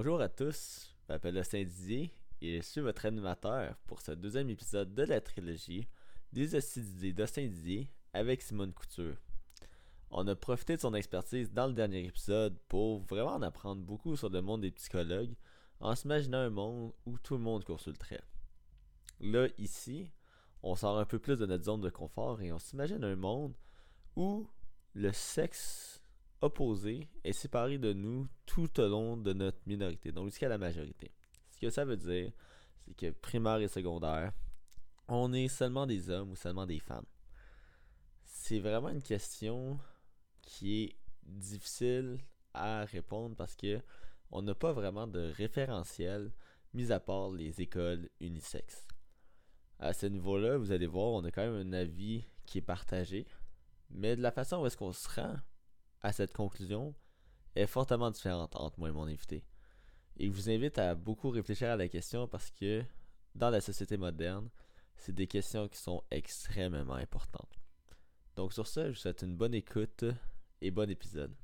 Bonjour à tous, je m'appelle Austin Didier et je suis votre animateur pour ce deuxième épisode de la trilogie des assises d'Austin Didier avec Simone Couture. On a profité de son expertise dans le dernier épisode pour vraiment en apprendre beaucoup sur le monde des psychologues en s'imaginant un monde où tout le monde court sur le trait. Là, ici, on sort un peu plus de notre zone de confort et on s'imagine un monde où le sexe opposé est séparé de nous tout au long de notre minorité, donc jusqu'à la majorité. Ce que ça veut dire, c'est que primaire et secondaire, on est seulement des hommes ou seulement des femmes. C'est vraiment une question qui est difficile à répondre parce que on n'a pas vraiment de référentiel, mis à part les écoles unisexes. À ce niveau-là, vous allez voir, on a quand même un avis qui est partagé, mais de la façon où est-ce qu'on se rend à cette conclusion est fortement différente entre moi et mon invité. Et je vous invite à beaucoup réfléchir à la question parce que dans la société moderne, c'est des questions qui sont extrêmement importantes. Donc sur ce, je vous souhaite une bonne écoute et bon épisode.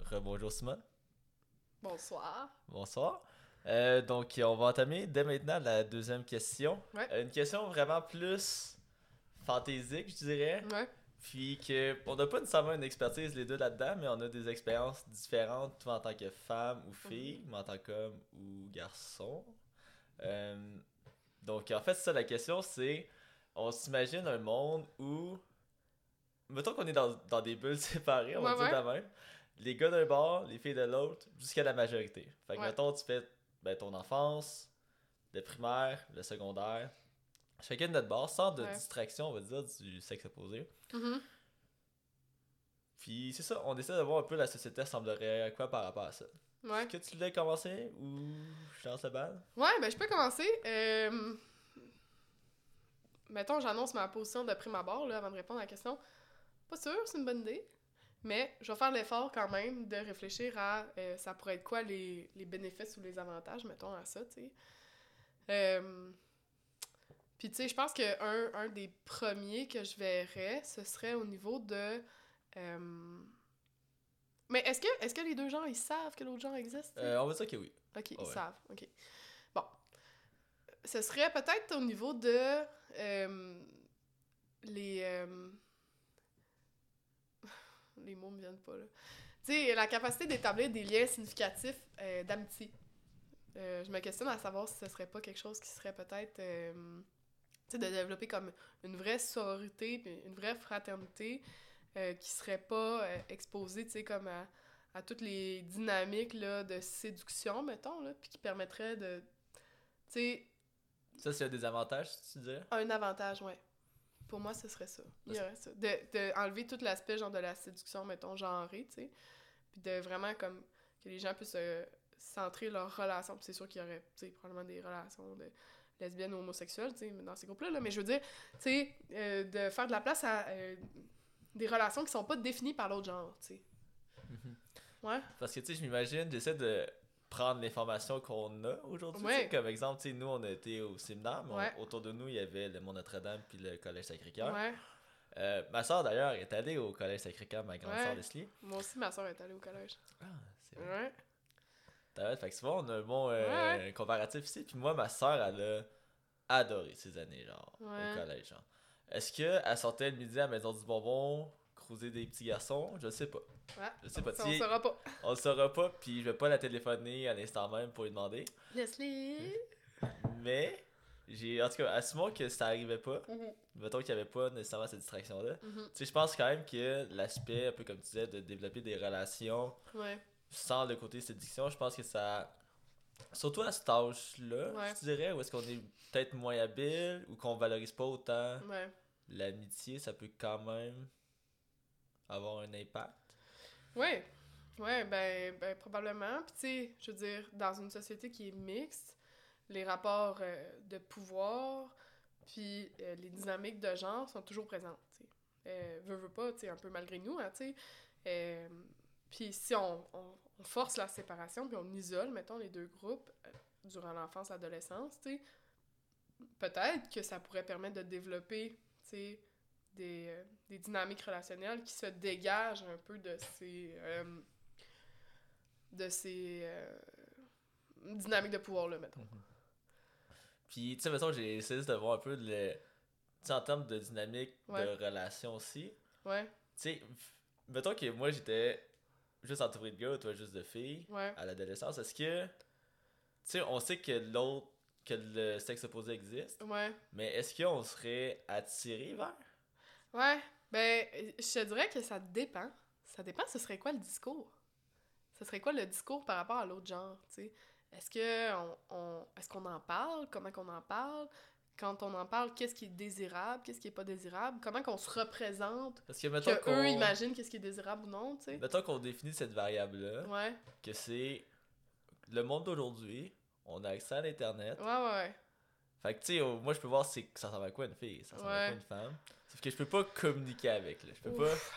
Rebonjour Simone. Bonsoir. Bonsoir. Euh, donc, on va entamer dès maintenant la deuxième question. Ouais. Euh, une question vraiment plus fantaisique, je dirais. Ouais. Puis que on n'a pas nécessairement une expertise les deux là-dedans, mais on a des expériences différentes, toi en tant que femme ou fille, mais en tant qu'homme ou garçon. Euh, donc, en fait, ça, la question, c'est on s'imagine un monde où. Mettons qu'on est dans, dans des bulles séparées, on va Ouais, dire ouais. même. Les gars d'un bord, les filles de l'autre, jusqu'à la majorité. Fait que, Ouais. mettons, tu fais ben, ton enfance, le primaire, le secondaire, chacun de notre bord, sans de Ouais. distraction, on va dire, du sexe opposé. Mhm. Puis c'est ça, on essaie de voir un peu la société ressemblerait à quoi par rapport à ça. Ouais. Est-ce que tu voulais commencer ou je lance le bal? Ouais, ben je peux commencer. Euh... Mettons, j'annonce ma position de prime abord là, avant de répondre à la question. Pas sûr, c'est une bonne idée. Mais je vais faire l'effort quand même de réfléchir à euh, ça pourrait être quoi les, les bénéfices ou les avantages, mettons, à ça, tu sais. Euh, Puis, tu sais, je pense que un, un des premiers que je verrais, ce serait au niveau de. euh, Mais est-ce que, est que les deux genres, ils savent que l'autre genre existe? Euh, on va dire que oui. Ok, ils ouais. savent. Ok. Bon. Ce serait peut-être au niveau de euh, les. les mots me viennent pas là. Tu sais, la capacité d'établir des liens significatifs d'amitié. Je me questionne à savoir si ce serait pas quelque chose qui serait peut-être. Sais, de développer comme une vraie sororité, puis une vraie fraternité euh, qui serait pas euh, exposée, tu sais, comme à à toutes les dynamiques là, de séduction, mettons, là, puis qui permettraient de. Tu sais, Ça, c'est un des avantages, tu dirais? un avantage, ouais. Pour moi, ce serait ça. Il y aurait ça. De, de enlever tout l'aspect, genre, de la séduction, mettons, genrée, tu sais. Puis de vraiment, comme, que les gens puissent euh, centrer leurs relations. Puis c'est sûr qu'il y aurait, tu sais, probablement des relations de lesbiennes ou homosexuelles, tu sais, dans ces groupes-là, là. Mais je veux dire, tu sais, euh, de faire de la place à euh, des relations qui sont pas définies par l'autre genre, tu sais. Ouais. Parce que, tu sais, je m'imagine, j'essaie de prendre l'information qu'on a aujourd'hui. Ouais. Comme exemple, tu sais, nous, on a été au séminaire, mais on- autour de nous, il y avait le Mont Notre-Dame puis le Collège Sacré-Cœur. Ouais. Euh, ma soeur, d'ailleurs, est allée au Collège Sacré-Cœur, ma grande soeur Leslie. Moi aussi, ma soeur est allée au collège. Ah, c'est vrai. Fait que souvent, on a un bon euh, Ouais. comparatif ici. Puis moi, ma soeur, elle a adoré ces années, genre, Ouais. au collège. genre. Est-ce qu'elle sortait le midi à la maison du bonbon, cruiser des petits garçons? Je sais pas. Ouais. Je sais pas. Ça, on sais, saura pas. on le saura pas, puis je vais pas la téléphoner à l'instant même pour lui demander. Leslie. Mais, j'ai en tout cas, assumons que ça arrivait pas. Mhm. Mettons qu'il y avait pas nécessairement cette distraction-là. Mhm. Tu sais, je pense quand même que l'aspect, un peu comme tu disais, de développer des relations Ouais. Sans le côté séduction, je pense que ça. Surtout à cet âge-là, Ouais. je dirais, où est-ce qu'on est peut-être moins habile ou qu'on valorise pas autant Ouais. l'amitié, ça peut quand même avoir un impact. Ouais. Ouais, ben, ben probablement. Puis tu sais, je veux dire, dans une société qui est mixte, les rapports euh, de pouvoir, puis euh, les dynamiques de genre sont toujours présentes, tu sais. Euh, veux, veux pas, tu sais, un peu malgré nous, hein, tu sais. Puis si on, on, on force la séparation, puis on isole, mettons, les deux groupes euh, durant l'enfance, l'adolescence, tu sais, peut-être que ça pourrait permettre de développer, tu sais, des, euh, des dynamiques relationnelles qui se dégagent un peu de ces... euh, de ces... euh, dynamique de pouvoir-là, mettons. Puis, tu sais, mettons, j'ai essayé de voir un peu le. Tu sais, en termes de dynamique Ouais. de relation aussi. Ouais, Tu sais, mettons que moi j'étais juste entouré de gars, toi juste de filles ouais. à l'adolescence. Est-ce que. Tu sais, on sait que l'autre. que le sexe opposé existe, Ouais. mais est-ce qu'on serait attiré vers? Ouais. Ben, je te dirais que ça dépend. Ça dépend, ce serait quoi le discours? Ce serait quoi le discours par rapport à l'autre genre, tu sais? Est-ce que on, on- est-ce qu'on en parle? Comment qu'on en parle? Quand on en parle, qu'est-ce qui est désirable? Qu'est-ce qui est pas désirable? Comment qu'on se représente? Parce que mettons Que eux imaginent qu'est-ce qui est désirable ou non, tu sais? Mettons qu'on définit cette variable-là, Ouais. que c'est le monde d'aujourd'hui, on a accès à l'internet. Ouais, ouais, ouais. Fait que tu sais, moi je peux voir c'est ça ressemble à quoi une fille, ça ressemble à quoi une femme. Sauf que je peux pas communiquer avec, là. Je peux Ouf.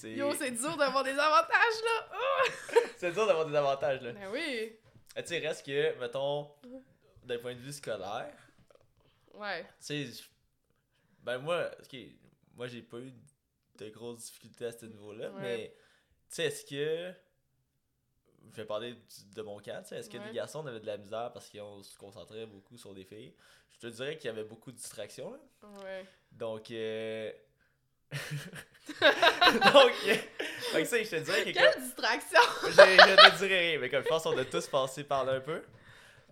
pas. Yo, c'est dur d'avoir des avantages, là! C'est dur d'avoir des avantages, là. Ben oui! Tu sais, reste que, mettons, d'un point de vue scolaire, Ouais. tu sais, je- ben moi, ok, moi j'ai pas eu de grosses difficultés à ce niveau-là, Ouais. mais tu sais, est-ce que. Je vais parler du- de mon cas, tu sais, est-ce que Ouais. les garçons avaient de la misère parce qu'on se concentrait beaucoup sur des filles? Je te dirais qu'il y avait beaucoup de distractions, là. Ouais. Donc, euh... Donc, euh... fait que ça, je te dirais que. Quelle distraction! je, ne dirais rien, mais comme je pense qu'on a tous passé par là un peu.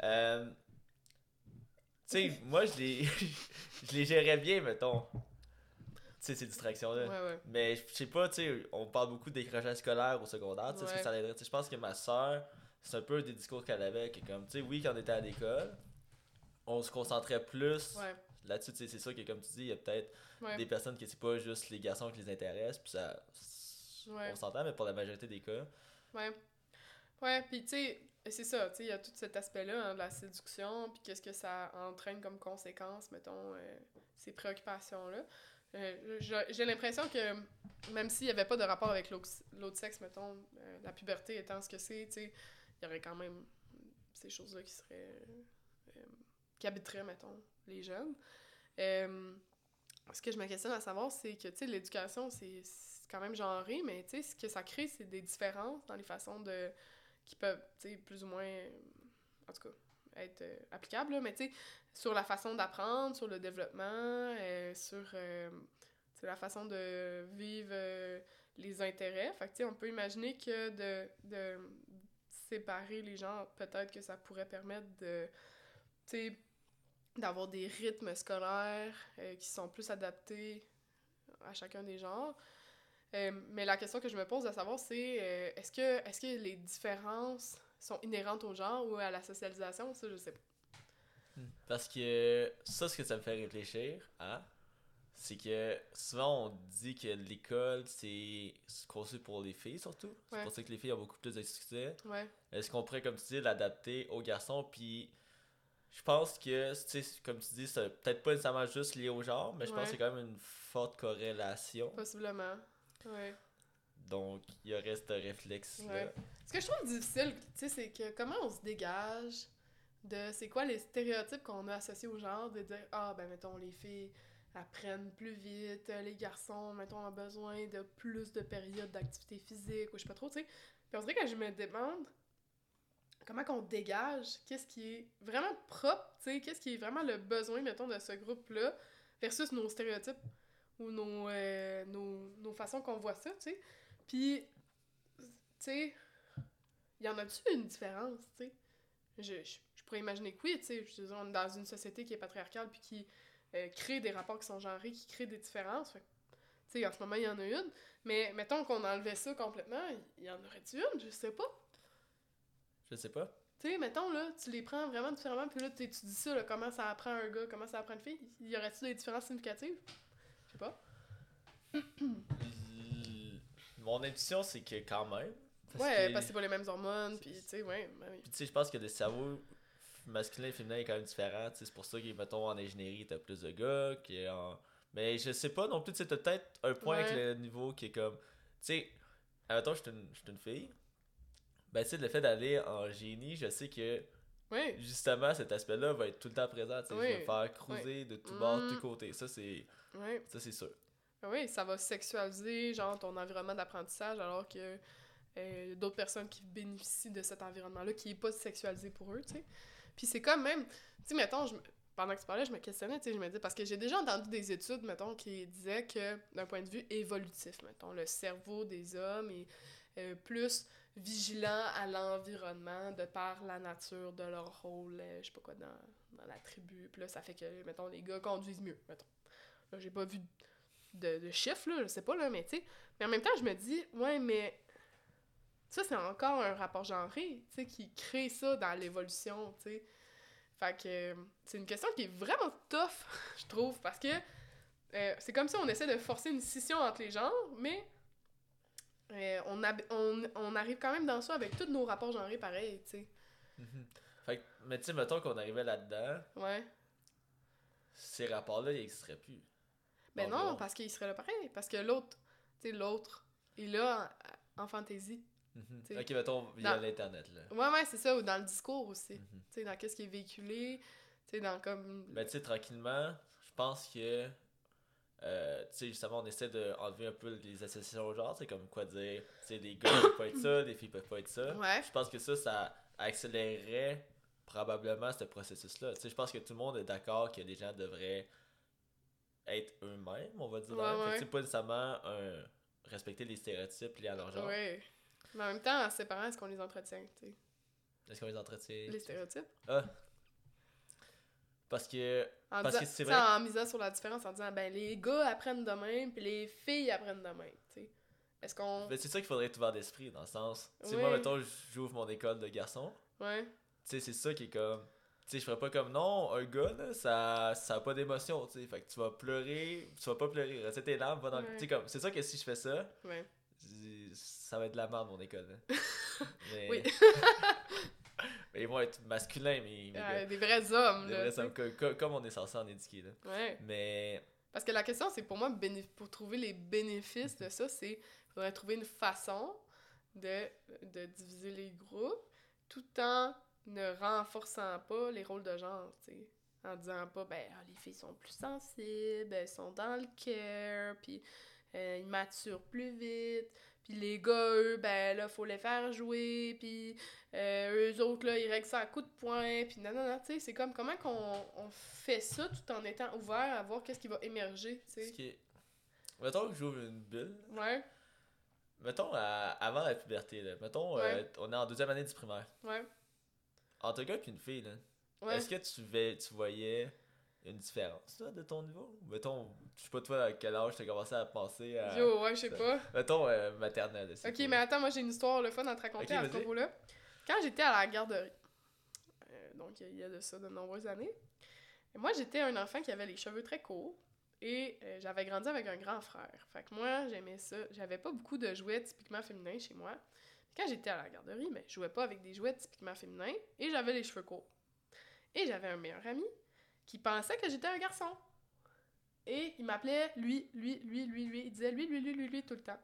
Euh, tu sais, moi, je les, je les gérais bien, mettons. Tu sais, ces distractions-là. Ouais, ouais. Mais je sais pas, tu sais, on parle beaucoup des décrochage scolaire au secondaire, tu sais, est-ce que ça l'aiderait? Tu sais, je pense que ma soeur, c'est un peu des discours qu'elle avait, que comme, tu sais, oui, quand on était à l'école, on se concentrait plus là-dessus, tu sais, c'est sûr que comme tu dis, il y a peut-être des personnes que c'est pas juste les garçons qui les intéressent, puis ça, on s'entend, mais pour la majorité des cas, Ouais. Ouais, puis tu sais, c'est ça, tu sais, il y a tout cet aspect-là hein, de la séduction, puis qu'est-ce que ça entraîne comme conséquence, mettons, euh, ces préoccupations-là. Euh, j'ai l'impression que même s'il n'y avait pas de rapport avec l'autre sexe, mettons, euh, la puberté étant ce que c'est, tu sais, il y aurait quand même ces choses-là qui seraient. qui habiteraient, mettons, les jeunes. Ce que je me questionne à savoir, c'est que, tu sais, l'éducation, c'est c'est quand même genré, mais, tu sais, ce que ça crée, c'est des différences dans les façons de... qui peuvent, tu sais, plus ou moins, en tout cas, être euh, applicables, mais, tu sais, sur la façon d'apprendre, sur le développement, euh, sur, euh, la façon de vivre les intérêts. Fait que, tu sais, on peut imaginer que de, de séparer les gens, peut-être que ça pourrait permettre de, tu sais, d'avoir des rythmes scolaires qui sont plus adaptés à chacun des genres. Euh, mais la question que je me pose à savoir, c'est euh, est-ce que, est que les différences sont inhérentes au genre ou à la socialisation? Ça, je sais pas. Parce que ça, ce que ça me fait réfléchir à, c'est que souvent on dit que l'école, c'est conçu pour les filles surtout. C'est Ouais. pour ça que les filles ont beaucoup plus de succès. Ouais, Est-ce qu'on pourrait, comme tu dis, l'adapter aux garçons? Puis je pense que, comme tu dis, c'est peut-être pas nécessairement juste lié au genre, mais je pense que c'est quand même une forte corrélation. possiblement. Ouais. Donc, il y aurait ce réflexe-là. Ouais. Ce que je trouve difficile, tu sais, c'est que comment on se dégage de c'est quoi les stéréotypes qu'on a associés au genre, de dire ah ben mettons les filles apprennent plus vite, les garçons mettons ont besoin de plus de périodes d'activité physique ou je sais pas trop, tu sais. Puis on dirait que je me demande comment qu'on dégage qu'est-ce qui est vraiment propre, tu sais, qu'est-ce qui est vraiment le besoin mettons de ce groupe-là versus nos stéréotypes ou nos, euh, nos, nos façons qu'on voit ça, tu sais. Puis, tu sais, y en a-tu une différence, tu sais? Je, je, je pourrais imaginer que oui, tu sais. Je on est dans une société qui est patriarcale puis qui euh, crée des rapports qui sont genrés, qui crée des différences. Fait tu sais, en ce moment, il y en a une. Mais mettons qu'on enlevait ça complètement, il y en aurait-tu une? Je sais pas. Je sais pas. Tu sais, mettons, là, tu les prends vraiment différemment, puis là, tu étudies ça, là, comment ça apprend un gars, comment ça apprend une fille. Y aurait-tu des différences significatives? Sais pas. Mon intuition, c'est que quand même. ouais, que- parce que c'est pas les mêmes hormones, puis tu sais, ouais, ben oui. Puis tu sais, je pense que le cerveau masculin et féminin est quand même différent. C'est pour ça que, mettons, en ingénierie, t'as plus de gars. qui en... Mais je sais pas non plus, tu sais, t'as peut-être un point avec le niveau qui est comme. Tu sais, admettons, je suis une, je suis une fille. Ben, tu sais, le fait d'aller en génie, je sais que Ouais, justement cet aspect-là va être tout le temps présent. Sais, je vais Oui. me faire cruiser de tous bords, de tous Mm. côtés. Ça, c'est ça c'est sûr. Ah Oui, ça va sexualiser genre ton environnement d'apprentissage alors que euh, d'autres personnes qui bénéficient de cet environnement-là, qui est pas sexualisé pour eux, tu sais. Puis c'est comme même, tu sais, mettons, je pendant que tu parlais, je me questionnais, tu sais, je me disais, parce que j'ai déjà entendu des études, mettons, qui disaient que, d'un point de vue évolutif, mettons, le cerveau des hommes est euh, plus vigilant à l'environnement de par la nature de leur rôle, euh, je sais pas quoi, dans, dans la tribu. Puis là, ça fait que, mettons, les gars conduisent mieux, mettons. Là, j'ai pas vu de, de chiffres, là, je sais pas, là, mais tu sais. Mais en même temps, je me dis, ouais, mais ça, c'est encore un rapport genré, tu sais, qui crée ça dans l'évolution, tu sais. Fait que euh, c'est une question qui est vraiment tough, je trouve, parce que c'est comme si on essaie de forcer une scission entre les genres, mais euh, on, on, on arrive quand même dans ça avec tous nos rapports genrés pareils, tu sais. Mhm. Fait que, mais tu sais, mettons qu'on arrivait là-dedans, Ouais. ces rapports-là, ils n'existeraient plus. Ben non, parce qu'il serait là pareil, parce que l'autre, tu sais, l'autre est là en, fantaisie. Mhm. T'sais, Ok, mettons via dans- l'Internet, là. Ouais, ouais, c'est ça, ou dans le discours aussi. Mhm. Tu sais, dans qu'est-ce qui est véhiculé, tu sais, dans comme... Ben, tu sais, tranquillement, je pense que. Euh, tu sais, justement, on essaie d'enlever un peu les associations au genre, c'est comme quoi dire, tu sais, les gars peuvent pas être ça, les filles peuvent pas être ça. Ouais. Je pense que ça, ça accélérerait probablement ce processus-là. Tu sais, je pense que tout le monde est d'accord que les gens devraient être eux-mêmes, on va dire. Ouais, Fait que, ouais. pas nécessairement un- respecter les stéréotypes liés à leur genre. Ouais. Mais en même temps, en séparant, est-ce qu'on les entretient, tu sais? Est-ce qu'on les entretient? Les stéréotypes? Ah. Parce que. En, Parce disant- que c'est vrai en misant sur la différence, en disant, ben, les gars apprennent de même, puis les filles apprennent de même, tu sais. Est-ce qu'on... ben, c'est ça qu'il faudrait être ouvert d'esprit, dans le sens. Tu sais, Ouais. moi, mettons, j'ouvre mon école de garçons. Ouais. Tu sais, c'est ça qui est comme. Tu sais, je ferais pas comme non, un gars, là, ça, ça a pas d'émotion, tu sais. Fait que tu vas pleurer, tu vas pas pleurer, reste tes larmes, va dans le. Ouais. Tu sais, comme, c'est ça que si je fais ça, Ouais. ça va être de la merde, mon école. Mais. Oui. mais ils vont être masculins, mais. mais Euh, des vrais hommes, des là. vrais hommes, co- co- comme on est censé en éduquer, là. Ouais. Mais. Parce que la question, c'est pour moi, pour trouver les bénéfices de ça, c'est faudrait trouver une façon de, de diviser les groupes tout en ne renforçant pas les rôles de genre, tu sais. En disant pas, ben, ah, les filles sont plus sensibles, elles sont dans le cœur, puis euh, ils maturent plus vite, puis les gars, eux, ben là, faut les faire jouer, puis euh, eux autres, là, ils règlent ça à coups de poing, puis non, non, non, tu sais, c'est comme comment qu'on on fait ça tout en étant ouvert à voir qu'est-ce qui va émerger, tu Ce sais. qui est. Mettons que j'ouvre une bulle. Ouais, Mettons à- avant la puberté, là. Mettons, euh, on est en deuxième année du primaire. ouais, Entre un gars et une fille, là. ouais. Est-ce que tu, vais, tu voyais une différence, toi, de ton niveau? Mettons, je sais pas, toi, à quel âge t'as commencé à penser à. Yo, ouais, je sais pas. Mettons, euh, maternelle. Ok, cool. mais attends, moi j'ai une histoire le fun à te raconter Ok, à ce propos-là. Quand j'étais à la garderie, euh, donc il y a de ça de nombreuses années, moi j'étais un enfant qui avait les cheveux très courts et euh, j'avais grandi avec un grand frère. Fait que moi j'aimais ça. J'avais pas beaucoup de jouets typiquement féminins chez moi. Quand j'étais à la garderie, mais je jouais pas avec des jouets typiquement féminins et j'avais les cheveux courts. Et j'avais un meilleur ami qui pensait que j'étais un garçon. Et il m'appelait lui, lui, lui, lui, lui. Il disait lui, lui, lui, lui, lui tout le temps.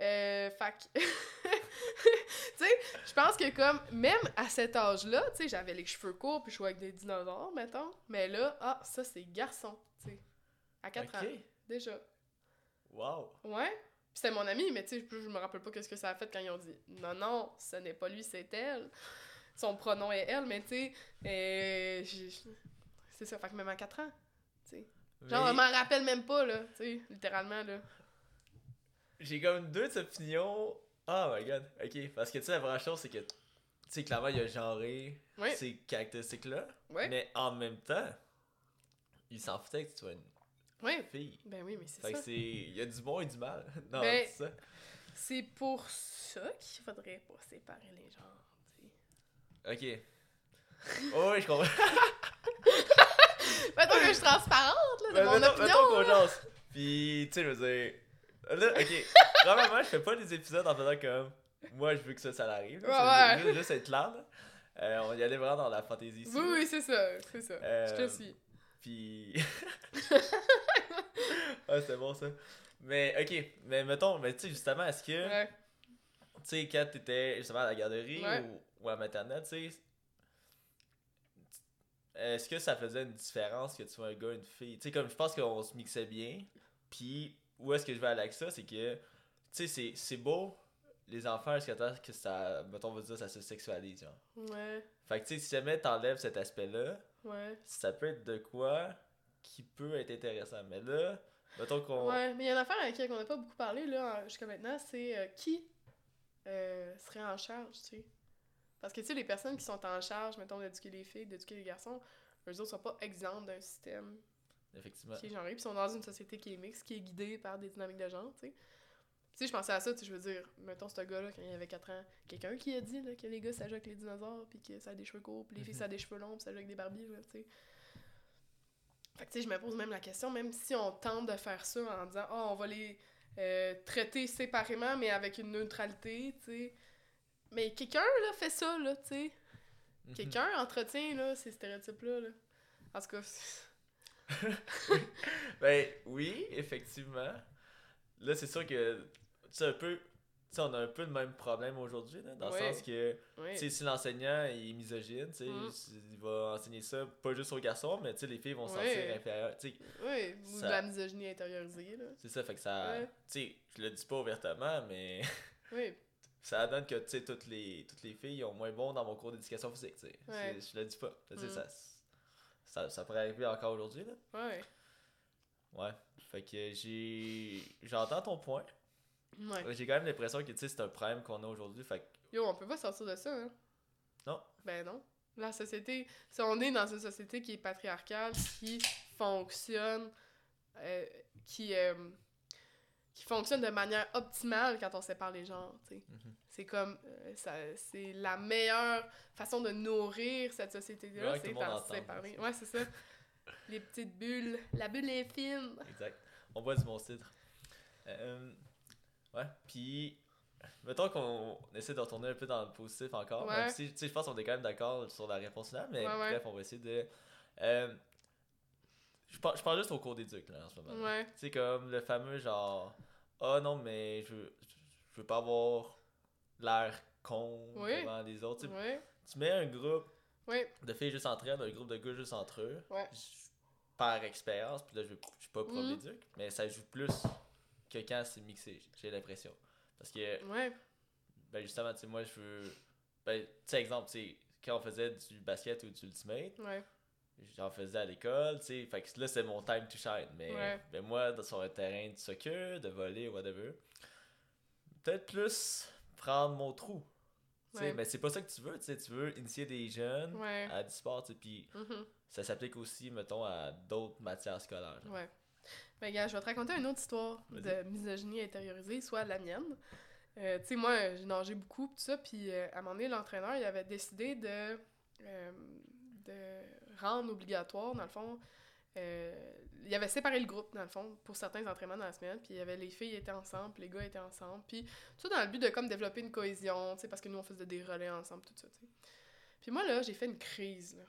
Euh, que- tu sais, je pense que comme, même à cet âge-là, tu sais, j'avais les cheveux courts puis je jouais avec des dinosaures, mettons. Mais là, ah, ça c'est garçon, tu sais. À 4 ans, Ok. déjà. Wow. Ouais. Puis c'était mon ami, mais tu sais, je je me rappelle pas qu'est-ce que ça a fait quand ils ont dit non, non, ce n'est pas lui, c'est elle. Son pronom est elle, mais tu sais, euh, c'est ça, fait que même à 4 ans, tu sais. Genre, je m'en rappelle même pas, là, tu sais, littéralement, là. J'ai comme deux opinions. Oh my god. Ok, parce que tu sais, la vraie chose, c'est que. Tu sais, clairement, il a genré ces caractéristiques-là. Ouais. Mais en même temps, il s'en foutait que tu sois une Ouais. fille. Ben oui, mais c'est Fait que ça. c'est. Il y a du bon et du mal. Non, Ben- c'est ça. C'est pour ça qu'il faudrait pas séparer les genres, tu sais. Ok. Oh, oui, je comprends. Mettons que je suis transparente, là, de mon mettons, opinion. mettons. Puis, tu sais, je veux dire. Là, ok. Vraiment, je fais pas des épisodes en faisant comme. Moi, je veux que ça, ça arrive. là. Ouais, C'est ouais. Juste, juste être clair, là. Euh, on y allait vraiment dans la fantaisie ici. Oui, oui, c'est ça, c'est ça. Je Euh, te suis. Puis. ah, c'était bon ça. Mais, ok. Mais mettons, mais tu sais, justement, est-ce que. Ouais. Tu sais, quand t'étais justement à la garderie ou, ou à maternelle, tu sais. Est-ce que ça faisait une différence que tu sois un gars, une fille? Tu sais, comme je pense qu'on se mixait bien. Puis, où est-ce que je vais aller avec ça? C'est que, tu sais, c'est- c'est beau les enfants jusqu'à temps que ça, mettons, on va dire, ça se sexualise, genre. Ouais, Fait que, tu sais, si jamais t'enlèves cet aspect-là, ouais. ça peut être de quoi qui peut être intéressant. Mais là, mettons qu'on. Ouais, mais il y a une affaire avec laquelle on n'a pas beaucoup parlé là, jusqu'à maintenant, c'est euh, qui euh, serait en charge, tu sais? Parce que, tu sais, les personnes qui sont en charge, mettons, d'éduquer les filles, d'éduquer les garçons, eux autres sont pas exempts d'un système Effectivement. qui est genré, puis sont dans une société qui est mixte, qui est guidée par des dynamiques de genre, tu sais. Tu sais, je pensais à ça, tu je veux dire, mettons ce gars-là, quand il avait 4 ans, quelqu'un qui a dit là, que les gars, ça joue avec les dinosaures, puis que ça a des cheveux courts, puis les filles, ça a des cheveux longs, puis ça joue avec des barbies, là, tu sais. Fait que, tu sais, je me pose même la question, même si on tente de faire ça en disant, oh, on va les euh, traiter séparément, mais avec une neutralité, tu sais. Mais quelqu'un, là, fait ça, là, tu sais. Mhm. Quelqu'un entretient, là, ces stéréotypes-là, là. En tout cas, Ben oui, effectivement. Là, c'est sûr que c'est un peu. Tu sais, on a un peu le même problème aujourd'hui, là, dans le sens que oui. si l'enseignant est misogyne, tu sais, Mm. il va enseigner ça pas juste aux garçons, mais tu sais, les filles vont se Ouais. sentir inférieures. Tu sais, Oui, ou Ça- de la misogynie intériorisée, là. c'est ça, fait que ça. Tu sais, je le dis pas ouvertement, mais Oui, ça donne que, tu sais, toutes les, toutes les filles ont moins bon dans mon cours d'éducation physique, tu sais. Ouais. Je le dis pas. Tu sais, Mm. ça, ça, ça pourrait arriver encore aujourd'hui, là. ouais, Ouais. Fait que j'ai. J'entends ton point. ouais. J'ai quand même l'impression que, tu sais, c'est un problème qu'on a aujourd'hui. Fait que. Yo, on peut pas sortir de ça, hein? Non. Ben non. La société... Si on est dans une société qui est patriarcale, qui fonctionne... euh, qui... euh, qui fonctionne de manière optimale quand on sépare les genres. Mhm. C'est comme... euh, c'est la meilleure façon de nourrir cette société-là, Ouais, c'est entende, séparer. Ouais, c'est ça. Les petites bulles. La bulle est fine. Exact. On boit du bon cidre. Euh, ouais. Puis. Mettons qu'on essaie de retourner un peu dans le positif encore. Ouais. Même si, tu sais, je pense qu'on est quand même d'accord sur la réponse finale, mais Ouais, bref, on va essayer de. Euh, je pense, je pense juste au cours d'éduc, là, en ce moment. Ouais. Tu sais, comme le fameux genre. Ah non, mais je veux, je veux pas avoir l'air con Oui. devant les autres. Tu mets un groupe de filles juste entre elles, un groupe de gars juste entre eux. Par expérience, puis là, je je suis pas Mhm. d'éduc, mais ça joue plus que quand c'est mixé, j'ai l'impression. Parce que, Ouais. ben justement, tu sais, moi, je veux. Ben, tu sais, exemple, tu sais, quand on faisait du basket ou du ultimate, Ouais. J'en faisais à l'école, tu sais, fait que là, c'est mon time to shine. Mais Ouais. ben, moi, sur un terrain de soccer, de volley, whatever, peut-être plus prendre mon trou. Ouais. mais c'est pas ça que tu veux, tu sais, tu veux initier des jeunes Ouais. à du sport, puis Mhm. ça s'applique aussi, mettons, à d'autres matières scolaires. genre. Ouais. Ben, gars, je vais te raconter une autre histoire de misogynie intériorisée, soit la mienne. Euh, tu sais, moi, j'ai nagé beaucoup, tout ça, puis euh, à un moment donné, l'entraîneur, il avait décidé de, euh, de rendre obligatoire, dans le fond, euh, il avait séparé le groupe, dans le fond, pour certains entraînements dans la semaine, puis il y avait les filles étaient ensemble, les gars étaient ensemble, puis tout ça dans le but de comme développer une cohésion, parce que nous, on faisait des relais ensemble, tout ça. Puis moi, là, j'ai fait une crise, là.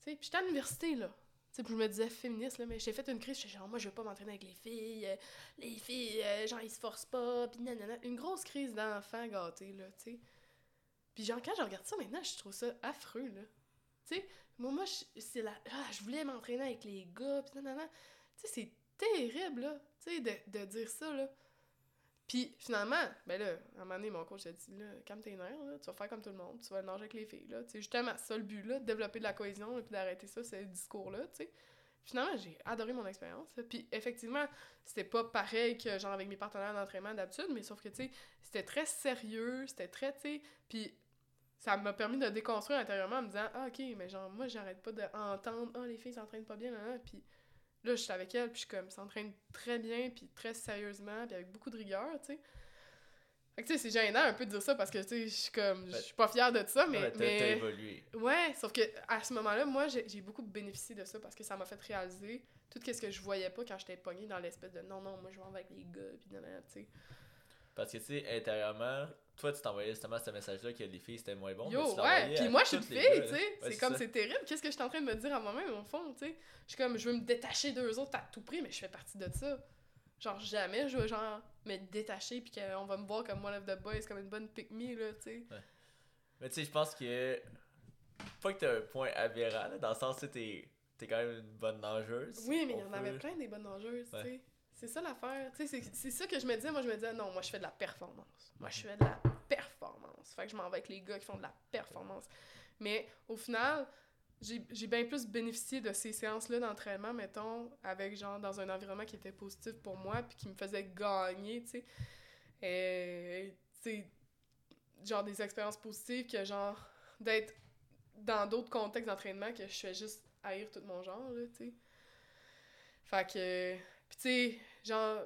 Puis j'étais à l'université, là. Puis je me disais féministe, là, mais j'ai fait une crise, j'étais genre, moi, je veux pas m'entraîner avec les filles, euh, les filles, euh, genre, ils se forcent pas, puis nanana. Une grosse crise d'enfant gâté, là, tu sais. Puis genre, quand je regarde ça maintenant, je trouve ça affreux, là. Tu sais, moi, moi, c'est la... Ah, je voulais m'entraîner avec les gars. Tu sais, c'est terrible, là, tu sais, de, de dire ça, là. Puis finalement, ben là, à un moment donné, mon coach a dit, là, calme tes nerfs, là, tu vas faire comme tout le monde, tu vas nager avec les filles, là. Tu sais, justement, ça le but, là, de développer de la cohésion, et puis d'arrêter ça, ce discours-là, tu sais. Finalement, j'ai adoré mon expérience. Puis effectivement, c'était pas pareil que genre avec mes partenaires d'entraînement d'habitude, mais sauf que, tu sais, c'était très sérieux, c'était très, tu sais, puis ça m'a permis de déconstruire intérieurement en me disant, ah, ok, mais genre, moi, j'arrête pas d'entendre, ah, les filles s'entraînent pas bien, là, là. Puis là, je suis avec elle, puis je suis comme, s'entraîne très bien, puis très sérieusement, puis avec beaucoup de rigueur, tu sais. Fait que, tu sais, c'est gênant un peu de dire ça parce que, tu sais, je suis comme, je suis pas fière de ça, mais. Ouais, mais... t'as évolué. Ouais, sauf que à ce moment-là, moi, j'ai beaucoup bénéficié de ça parce que ça m'a fait réaliser tout ce que je voyais pas quand j'étais pognée dans l'espèce de non, non, moi je vais avec les gars, nan, nan, tu sais. Parce que, tu sais, intérieurement, toi, tu t'envoyais justement ce message-là que les filles c'était moins bon. mais Yo, tu ouais, à moi je suis une fille, tu sais. Ouais, c'est comme, c'est terrible, qu'est-ce que je suis en train de me dire à moi-même, au fond, tu sais? Je suis comme, je veux me détacher d'eux autres à tout prix, mais je fais partie de ça. Genre, jamais je veux, genre, me détacher, pis qu'on va me voir comme one of the boys, comme une bonne pick-me, là, tu sais. Mais tu sais, je pense que. Pas que t'as un point aberrant, là, dans le sens que t'es t'es quand même une bonne nageuse. Oui, mais il y en avait plein des bonnes nageuses, tu sais. C'est ça l'affaire. C'est- c'est ça que je me disais. Moi, je me disais, non, moi, je fais de la performance. Moi, je fais de la performance. Fait que je m'en vais avec les gars qui font de la performance. Mais au final, j'ai j'ai bien plus bénéficié de ces séances-là d'entraînement, mettons, avec genre dans un environnement qui était positif pour moi, puis qui me faisait gagner, tu sais. Et, tu sais, genre des expériences positives que genre d'être dans d'autres contextes d'entraînement que je fais juste haïr tout mon genre, là, tu sais. Fait que. Puis, tu sais, genre.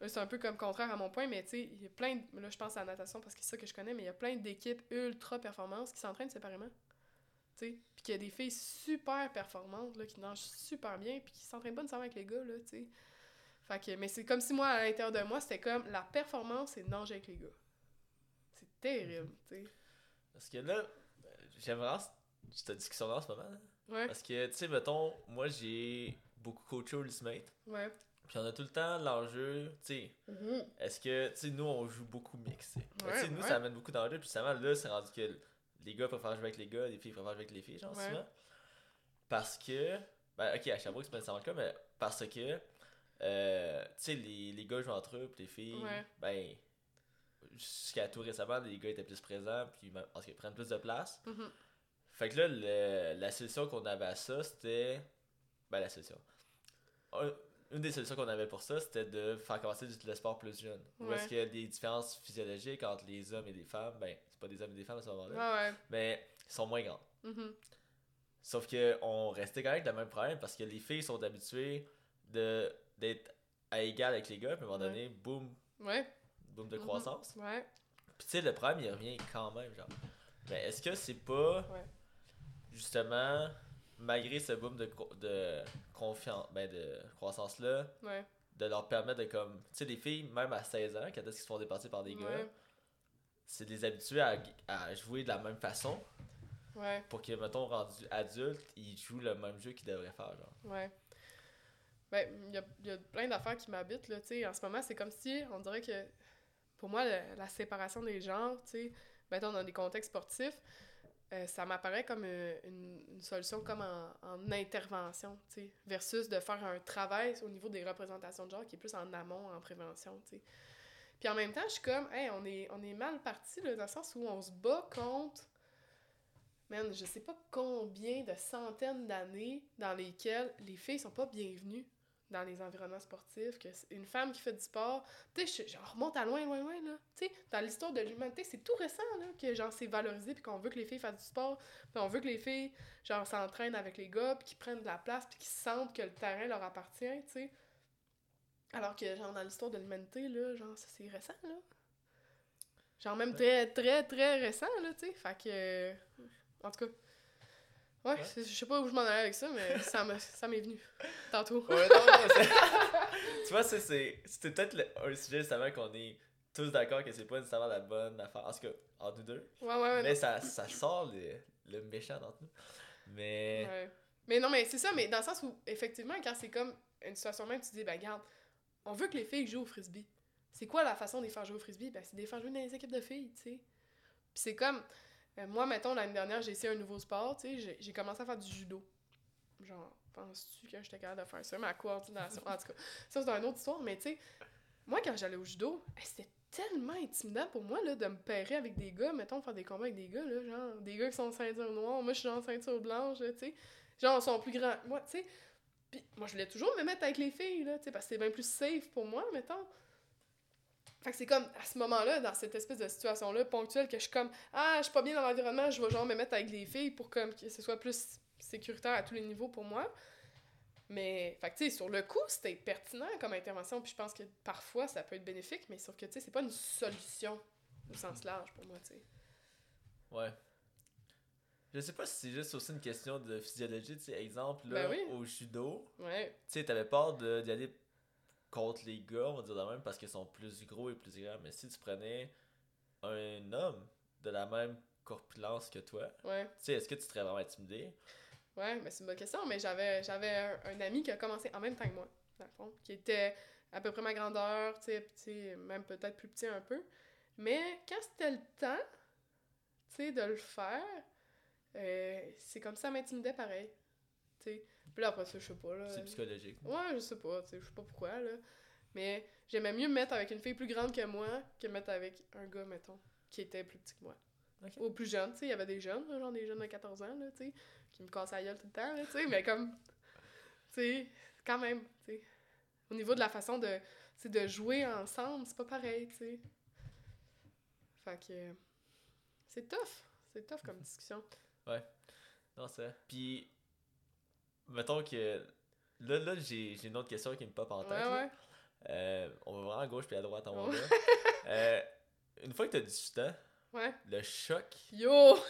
là, C'est un peu comme contraire à mon point, mais tu sais, il y a plein de. Là, je pense à la natation parce que c'est ça que je connais, mais il y a plein d'équipes ultra performances qui s'entraînent séparément. Tu sais. Puis qu'il y a des filles super performantes, là, qui nagent super bien, puis qui s'entraînent pas nécessairement avec les gars, là, tu sais. Fait que. Mais c'est comme si moi, à l'intérieur de moi, c'était comme la performance, c'est nager avec les gars. C'est terrible, tu sais. Parce que là, euh, j'aimerais cette discussion-là en ce moment. là. Ouais, Parce que, tu sais, mettons, moi j'ai beaucoup coaché au Ultimate. ouais. Puis on a tout le temps l'enjeu, tu sais, est-ce que, tu sais, nous on joue beaucoup mix. tu sais. Mais Ouais, tu sais, nous ouais. ça amène beaucoup d'enjeux. Puis justement, là, c'est rendu que les gars préfèrent jouer avec les gars, les filles préfèrent jouer avec les filles, genre, Ouais. souvent. Parce que, ben, ok, à Sherbrooke c'est pas nécessairement le cas, mais parce que, euh, tu sais, les, les gars jouent entre eux, puis les filles, ben, jusqu'à tout récemment, les gars étaient plus présents, puis ben, parce qu'ils prennent plus de place. Mhm. Fait que là, le- la solution qu'on avait à ça, c'était. Ben, la solution. Un- une des solutions qu'on avait pour ça, c'était de faire commencer le sport plus jeune. Ouais. est-ce qu'il y a des différences physiologiques entre les hommes et les femmes? Ben, c'est pas des hommes et des femmes à ce moment-là, Ouais, ouais. mais ils sont moins grands. Mhm. Sauf que on restait quand même avec le même problème parce que les filles sont habituées de d'être à égal avec les gars, puis à un moment donné, boum, Ouais. boum de Mhm. croissance. Ouais. Puis tu sais, le problème, il revient quand même, genre. Mais est-ce que c'est pas, Ouais. justement, malgré ce boom de, confiance, ben de croissance-là, Ouais. de leur permettre de comme... Tu sais, des filles, même à 16 ans, quand est-ce qu'ils se font dépasser par des gars, c'est de les habituer à, à jouer de la même façon Ouais. pour que, mettons, rendus adultes, ils jouent le même jeu qu'ils devraient faire, genre. Ouais. Ben, il y a, il y a plein d'affaires qui m'habitent, là, tu sais. En ce moment, c'est comme si, on dirait que, pour moi, le- la séparation des genres, tu sais, mettons, dans des contextes sportifs, euh, ça m'apparaît comme euh, une, solution comme en, en intervention, tu versus de faire un travail au niveau des représentations de genre qui est plus en amont, en prévention, tu. Puis en même temps, je suis comme, hey, on est, on est mal parti, là, dans le sens où on se bat contre man, je sais pas combien de centaines d'années dans lesquelles les filles sont pas bienvenues dans les environnements sportifs, que une femme qui fait du sport, tu sais, je- remonte à loin, loin, loin, là. Tu sais, dans l'histoire de l'humanité, c'est tout récent, là, que, genre, c'est valorisé, puis qu'on veut que les filles fassent du sport, puis on veut que les filles, genre, s'entraînent avec les gars, puis qu'ils prennent de la place, puis qu'ils sentent que le terrain leur appartient, tu sais. Alors que, genre, dans l'histoire de l'humanité, là, genre, ça, c'est récent, là. Genre, même très, très, très récent, là, tu sais. Fait que... En tout cas... Ouais, Ouais. je sais pas où je m'en allais avec ça, mais ça me- ça m'est venu. Tantôt. Ouais, non, tu vois, c'est c'était peut-être le- un sujet justement qu'on est tous d'accord que c'est pas nécessairement la bonne affaire. En tout cas, entre nous deux. Ouais, ouais, ouais. Mais ça, ça sort le, le méchant d'entre nous. Mais. Ouais. Mais non, mais c'est ça, mais dans le sens où, effectivement, quand c'est comme une situation même, tu te dis, ben, regarde, on veut que les filles jouent au frisbee. C'est quoi la façon de les faire jouer au frisbee? Ben, c'est de les faire jouer dans les équipes de filles, tu sais. Puis c'est comme, euh, moi, mettons, l'année dernière, j'ai essayé un nouveau sport, tu sais, j'ai- commencé à faire du judo. Genre, penses-tu que j'étais capable de faire ça? Ma coordination, en tout cas, ça, c'est une autre histoire, mais tu sais, moi, quand j'allais au judo, hey, c'était tellement intimidant pour moi, là, de me pairer avec des gars, mettons, faire des combats avec des gars, là, genre, des gars qui sont ceinture noire, moi, je suis en ceinture blanche, tu sais. Genre, ils sont plus grands. Moi, tu sais. Puis moi, je voulais toujours me mettre avec les filles, là, tu sais, parce que c'est bien plus safe pour moi, mettons. Fait que c'est comme, à ce moment-là, dans cette espèce de situation-là, ponctuelle, que je suis comme, ah, je suis pas bien dans l'environnement, je vais genre me mettre avec les filles pour comme que ce soit plus sécuritaire à tous les niveaux pour moi. Mais, fait que, tu sais, sur le coup, c'était pertinent comme intervention, puis je pense que parfois, ça peut être bénéfique, mais sauf que, tu sais, c'est pas une solution au sens large pour moi, tu sais. Ouais. Je sais pas si c'est juste aussi une question de physiologie. Tu sais, exemple, là, Ben oui. au judo, Ouais, tu sais, t'avais peur d'y aller contre les gars, on va dire de même, parce qu'ils sont plus gros et plus grands. Mais si tu prenais un homme de la même corpulence que toi, ouais. tu sais, est-ce que tu serais vraiment intimidé? Ouais, mais c'est une bonne question. Mais j'avais, j'avais un, un ami qui a commencé en même temps que moi, dans le fond, qui était à peu près ma grandeur, tu sais, même peut-être plus petit un peu. Mais quand c'était le temps, tu sais, de le faire, euh, c'est comme ça m'intimidait pareil. Sais. Puis là, après ça, je sais pas, là. C'est psychologique. Ouais, je sais pas, tu sais, je sais pas pourquoi, là. Mais j'aimais mieux me mettre avec une fille plus grande que moi que me mettre avec un gars, mettons, qui était plus petit que moi. Ok. Ou plus jeune, tu sais, il y avait des jeunes, genre des jeunes de 14 ans, là, tu sais, qui me cassaient la gueule tout le temps, là, tu sais, mais comme, tu sais, quand même, tu sais, au niveau de la façon de, de jouer ensemble, c'est pas pareil, tu sais. Fait que, c'est tough, c'est tough comme discussion. Non, c'est. Puis, mettons que. Là, là j'ai j'ai une autre question qui me pop en tête. Ouais, là. ouais. Euh, on va vraiment à gauche puis à droite en Ouais. bas. Euh, une fois que t'as 18 ans, Ouais. le choc. Yo!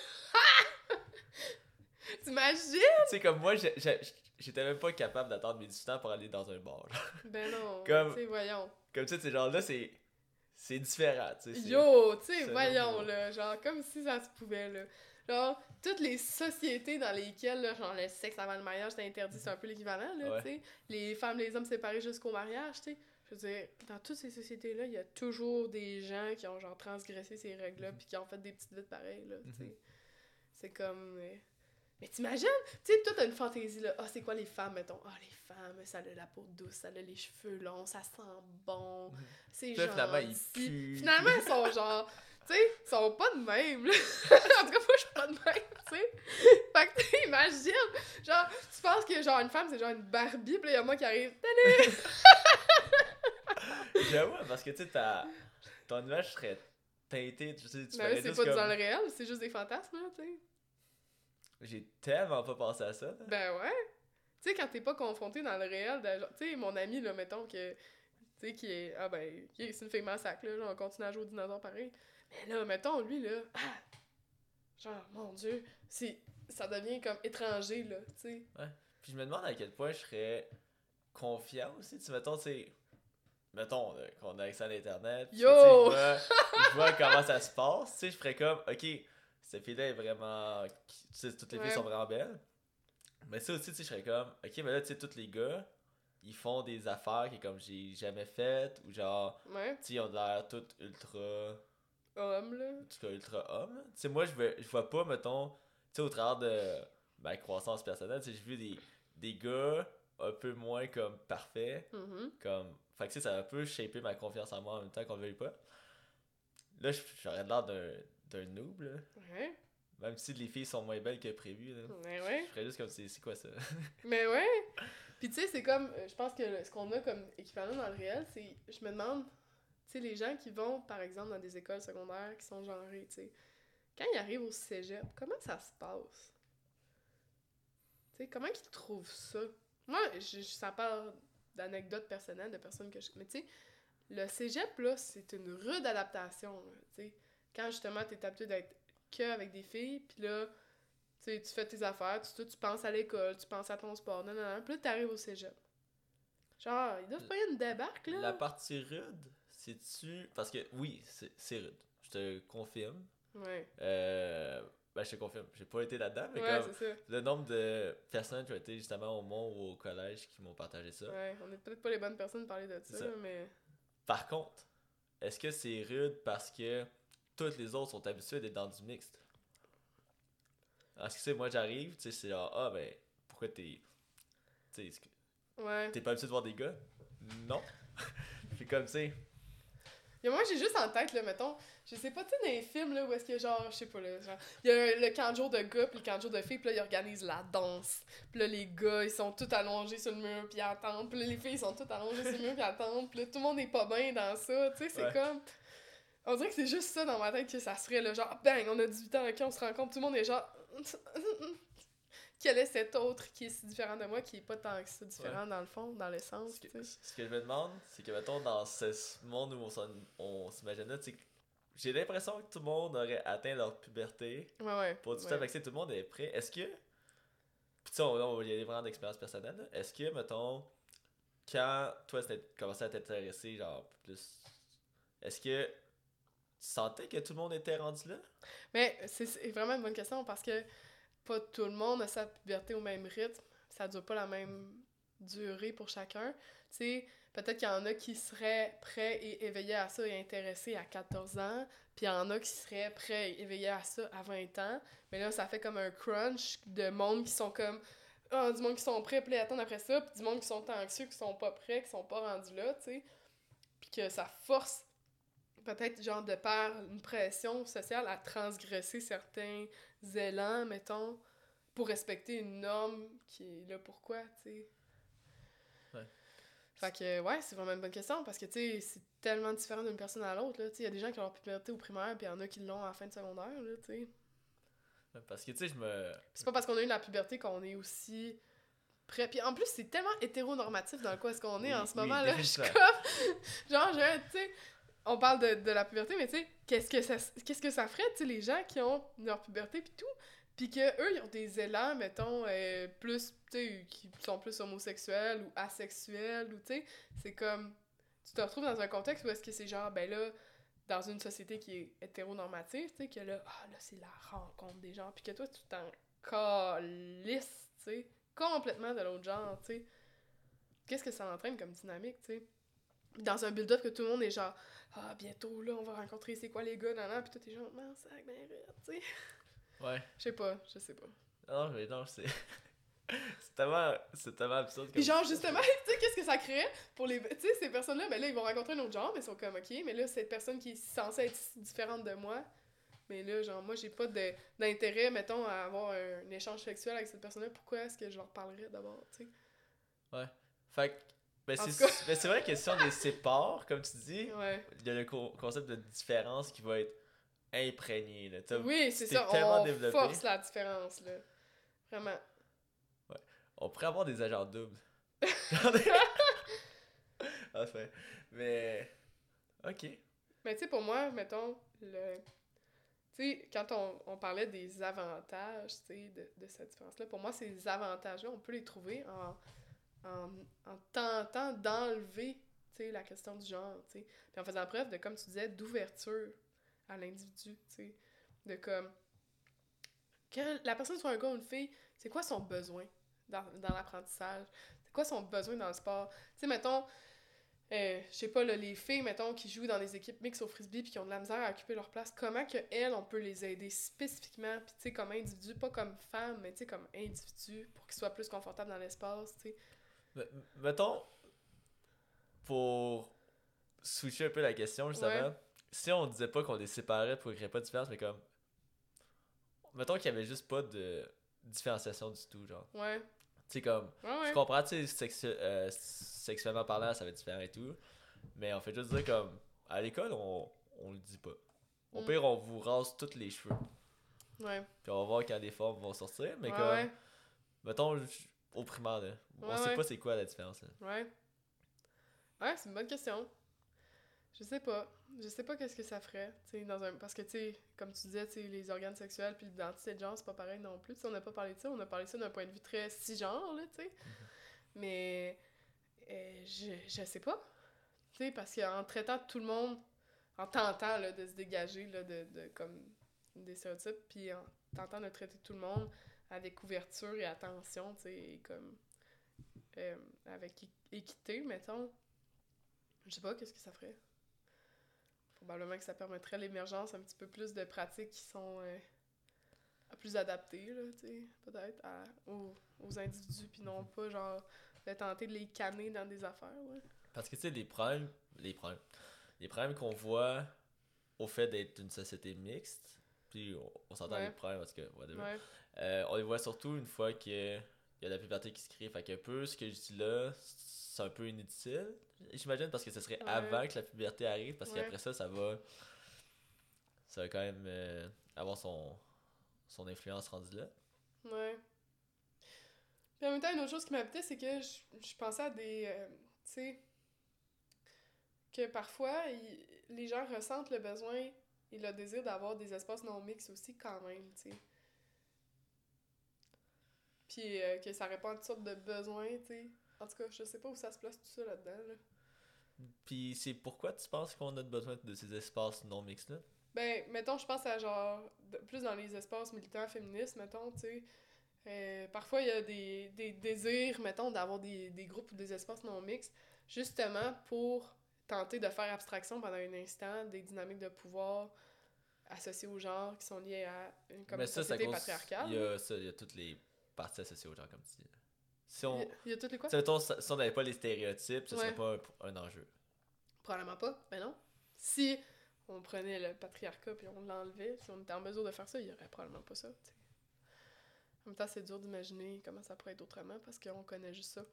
T'imagines? Tu sais, comme moi, j'étais même pas capable d'attendre mes 18 ans pour aller dans un bar. genre. Ben non, Comme- voyons. Comme tu sais, c'est genre là, c'est. C'est différent, tu sais. Yo, tu sais, voyons, là, genre, comme si ça se pouvait, là. Genre, toutes les sociétés dans lesquelles, là, genre, le sexe avant le mariage, c'est interdit, c'est un peu l'équivalent, là, Ouais. tu sais. Les femmes, les hommes séparés jusqu'au mariage, tu sais. Je veux dire, dans toutes ces sociétés-là, il y a toujours des gens qui ont, genre, transgressé ces règles-là, Mhm. puis qui ont fait des petites vites pareilles, là, tu sais. Mhm. C'est comme... euh, Mais t'imagines, tu sais, toi, t'as une fantaisie, là. Ah, c'est quoi les femmes, mettons? Ah, les femmes, ça a la peau douce, ça a les cheveux longs, ça sent bon, Mhm. c'est gentil. finalement, ils puent. Finalement, ils sont genre... Tu sais, ils sont pas de même, là. en tout cas, moi, je suis pas de même, tu sais. Fait que, tu sais, imagine, genre, tu penses que, genre, une femme, c'est genre une Barbie, pis là, y a moi qui arrive, Salut! J'avoue, parce que tu sais, ton image serait teintée. Tu sais, tu Ben ferais oui, c'est pas comme- dans le réel, c'est juste des fantasmes, là, tu sais. J'ai tellement pas pensé à ça. là. Ben ouais. Tu sais, quand t'es pas confronté dans le réel, genre, tu sais, mon ami, là, mettons, que, tu sais, qui est, ah ben, c'est une fille massacre, là, genre, on continue à jouer au dinosaure pareil. Mais là, mettons, lui, là, ah, genre, mon Dieu, c'est, ça devient comme étranger, là, tu sais. Puis je me demande à quel point je serais confiant aussi. Tu sais, mettons, tu sais. Mettons là, qu'on a accès à l'internet. Yo! Je vois, je vois comment ça se passe. Tu sais, je ferais comme, ok, cette fille-là est vraiment. Tu sais, toutes les filles Ouais. sont vraiment belles. Mais ça aussi, tu sais, je serais comme, ok, mais là, tu sais, tous les gars, ils font des affaires qui, comme, j'ai jamais faites. Ou genre, Ouais, tu sais, ils ont de l'air tout ultra. Homme, là. en tout cas ultra homme. Tu sais, moi, je, veux, je vois pas, mettons, tu sais, au travers de ma croissance personnelle, tu sais, j'ai vu des, des gars un peu moins comme parfaits, Mhm. comme. Fait que tu sais, ça a un peu shapé ma confiance en moi en même temps qu'on le veuille pas. Là, j'aurais l'air d'un, d'un noob, là. Ouais, Même si les filles sont moins belles que prévu, là. ouais. Je ferais juste comme, c'est, quoi ça? Mais ouais! Puis tu sais, c'est comme, euh, je pense que ce qu'on a comme équivalent dans le réel, c'est, je me demande, sais, les gens qui vont, par exemple, dans des écoles secondaires qui sont genrées, tu sais, quand ils arrivent au cégep, comment ça se passe? Tu sais, comment ils trouvent ça? Moi, je, je- ça part d'anecdotes personnelles de personnes que je... Mais tu sais, le cégep, là, c'est une rude adaptation, tu sais. Quand, justement, t'es habitué d'être que avec des filles, puis là, tu sais, tu fais tes affaires, tu, tu, penses à l'école, tu penses à ton sport, non, non, non. Puis là, t'arrives au cégep. Genre, ils doivent pas y une débarque, là. La partie rude, c'est-tu. Parce que oui, c'est, rude. Je te confirme. Ouais, Euh. Ben, je te confirme. J'ai pas été là-dedans, mais ouais, comme. Le nombre de personnes qui ont été justement au Mont ou au collège qui m'ont partagé ça. Ouais, on est peut-être pas les bonnes personnes pour parler de ça, ça. mais... Par contre, est-ce que c'est rude parce que toutes les autres sont habitués d'être dans du mixte? Parce que tu sais, moi j'arrive, tu sais, c'est genre, ah ben, pourquoi t'es. Tu sais, Ouais. t'es pas habitué de voir des gars? Non. Puis comme, tu sais, Et moi, j'ai juste en tête, là, mettons, je sais pas, tu sais, dans les films, là, où est-ce a genre, je sais pas, là, genre, il y a le camp de gars, puis le camp de filles, puis là, ils organisent la danse. Puis là, les gars, ils sont tous allongés sur le mur, puis ils attendent. Puis là, les filles, ils sont toutes allongées sur le mur, puis attendent. Puis là, tout le monde est pas bien dans ça, tu sais, c'est Ouais. comme... On dirait que c'est juste ça dans ma tête que ça serait, là, genre, bang, on a 18 ans, ok, on se rencontre, tout le monde est genre... Quel est cet autre qui est si différent de moi, qui est pas tant que ça différent dans le fond, dans l'essence, ce ce que je me demande, c'est que, mettons, dans ce monde où on tu que j'ai l'impression que tout le monde aurait atteint leur puberté. Ouais, ouais. Pour du ouais. temps tout le monde est prêt. Est-ce que. Puis tu sais, on, on y aller vraiment d'expérience personnelle. Est-ce que, mettons, quand toi, tu commencé à t'intéresser, genre, plus. Est-ce que tu sentais que tout le monde était rendu là? Mais c'est c'est vraiment une bonne question parce que pas tout le monde a sa puberté au même rythme. Ça dure pas la même durée pour chacun. Tu sais, peut-être qu'il y en a qui seraient prêts et éveillés à ça et intéressés à 14 ans, puis il y en a qui seraient prêts et éveillés à ça à 20 ans. Mais là, ça fait comme un crunch de monde qui sont comme ah, du monde qui sont prêts, puis attendent après ça, puis du monde qui sont anxieux, qui sont pas prêts, qui sont pas rendus là, tu sais. Puis que ça force, peut-être, genre, de par une pression sociale à transgresser certains élans, mettons, pour respecter une norme qui est là pourquoi, tu sais. Ouais. Fait que, ouais, c'est vraiment une bonne question, parce que, tu sais, c'est tellement différent d'une personne à l'autre, là, tu sais. Il y a des gens qui ont leur puberté au primaire, puis il y en a qui l'ont à la fin de secondaire, là, tu sais. Parce que, tu sais, je me. C'est pas parce qu'on a eu la puberté qu'on est aussi prêt. Puis en plus, c'est tellement hétéronormatif dans le quoi est-ce qu'on est Oui, en ce oui, moment là. Je suis comme genre je tu sais on parle de, la puberté mais tu sais qu'est-ce que ça qu'est-ce que ça ferait tu les gens qui ont leur puberté puis tout puis que eux ils ont des élans mettons euh, plus tu sais qui sont plus homosexuels ou asexuels ou tu sais c'est comme tu te retrouves dans un contexte où est-ce que c'est genre ben là dans une société qui est hétéronormative, tu sais, que là, ah, là, c'est la rencontre des gens, puis que toi, tu t'en calisses, tu sais, complètement de l'autre genre, tu sais. Qu'est-ce que ça entraîne comme dynamique, tu sais? Dans un build-up que tout le monde est genre, ah, bientôt, là, on va rencontrer c'est quoi les gars, nan, nan, puis toi, t'es genre, non, sac, ben, tu sais. Ouais. Je sais pas, je sais pas. Non, mais non, c'est. c'est tellement. C'est tellement absurde. Puis genre, justement, tu sais, qu'est-ce que ça crée pour les... Tu sais, ces personnes-là, ben là, ils vont rencontrer un autre genre, mais ils sont comme, OK, mais là, cette personne qui est censée être différente de moi, mais là, genre, moi, j'ai pas d'intérêt, mettons, à avoir un, échange sexuel avec cette personne-là, pourquoi est-ce que je leur parlerais d'abord, tu sais? Fait que. Ben, c'est ben, c'est vrai que si on les sépare, comme tu dis, Ouais. il y a le co- concept de différence qui va être imprégné. Là. Oui, c'est ça, tellement on développé. force la différence, là. Vraiment. On pourrait avoir des agents doubles. Enfin. Mais. Ok. Mais tu sais, pour moi, mettons, le... Tu sais, quand on, on parlait des avantages, tu sais, de, de cette différence-là, pour moi, ces avantages-là, on peut les trouver en, en, en tentant d'enlever, la question du genre. Puis en faisant preuve de, comme tu disais, d'ouverture à l'individu. De comme... Que la personne soit un gars ou une fille, c'est quoi son besoin dans, dans l'apprentissage? C'est quoi son besoin dans le sport? Tu sais, mettons, euh, je sais pas, là, les filles, mettons, qui jouent dans des équipes mixtes au frisbee puis qui ont de la misère à occuper leur place, comment que elles, on peut les aider spécifiquement, puis tu sais, comme individu, pas comme femme, mais tu sais, comme individu, pour qu'ils soient plus confortables dans l'espace, tu sais. Me- Mettons, pour switcher un peu la question, justement, Ouais. si on disait pas qu'on les séparait pour qu'il n'y ait pas de différence, mais comme. Mettons qu'il y avait juste pas de différenciation du tout, genre. Ouais. Tu sais, comme. Ouais, Je comprends, tu sais, sexu- euh, sexuellement parlant, ça va être différent et tout. Mais on fait juste dire comme. À l'école, on, on le dit pas. Au Mm. pire, on vous rase tous les cheveux. Ouais. Puis on va voir quand les formes vont sortir. Mais ouais, comme. ouais. Mettons, au primaire, là. On Ouais, sait ouais. pas c'est quoi la différence, là. Ouais. Ouais, c'est une bonne question. Je sais pas. Je sais pas qu'est-ce que ça ferait, tu sais, dans un... Parce que, tu comme tu disais, tu sais, les organes sexuels puis l'identité de genre, c'est pas pareil non plus. Tu sais, on n'a pas parlé de ça, on a parlé de ça d'un point de vue très cisgenre, là, tu sais. Mais... euh, je, je sais pas. Tu sais, parce qu'en traitant tout le monde, en tentant, là, de se dégager, là, de, de comme, des stéréotypes, puis en tentant de traiter tout le monde avec ouverture et attention, tu sais, et comme... euh, avec équ- équité, mettons, je sais pas, qu'est-ce que ça ferait? Probablement que ça permettrait l'émergence un petit peu plus de pratiques qui sont euh, plus adaptées, là, tu sais, peut-être, aux individus, puis non pas, genre, de tenter de les canner dans des affaires, ouais. Parce que tu sais, les problèmes, les problèmes, les problèmes qu'on voit au fait d'être une société mixte, puis on, on s'entend Ouais. les problèmes parce que, whatever, Ouais, euh, on les voit surtout une fois qu'il y a la puberté qui se crée. Fait que peu, ce que je dis là, c'est un peu inutile, j'imagine, parce que ce serait Ouais. avant que la puberté arrive, parce qu'après ça, ça va, ça va quand même euh, avoir son, son influence rendue là. ouais. Puis en même temps, une autre chose qui m'habitait, c'est que je, je pensais à des, euh, tu sais, que parfois, les gens ressentent le besoin et le désir d'avoir des espaces non mixtes aussi quand même, tu sais. Puis euh, que ça répond à toutes sortes de besoins, tu sais. En tout cas, je sais pas où ça se place tout ça là-dedans, là. Puis c'est pourquoi tu penses qu'on a besoin de ces espaces non mixtes là? Ben, mettons, je pense à genre, de- plus dans les espaces militants féministes, mettons, tu sais. Euh, parfois, il y a des, des désirs, mettons, d'avoir des, des groupes ou des espaces non mixtes, justement pour tenter de faire abstraction pendant un instant des dynamiques de pouvoir associées au genre qui sont liées à une, comme Mais ça, société cause, patriarcale. il y a ça, il y a toutes les parties associées au genre comme tu dis. Si on. Il y a- il y a toutes les quoi? Tu sais, mettons, si on n'avait pas les stéréotypes, ce Ouais. serait pas un, un enjeu. Probablement pas, ben non. Si on prenait le patriarcat puis on l'enlevait, si on était en mesure de faire ça, il y aurait probablement pas ça. tu sais. En même temps, c'est dur d'imaginer comment ça pourrait être autrement parce qu'on connaît juste ça.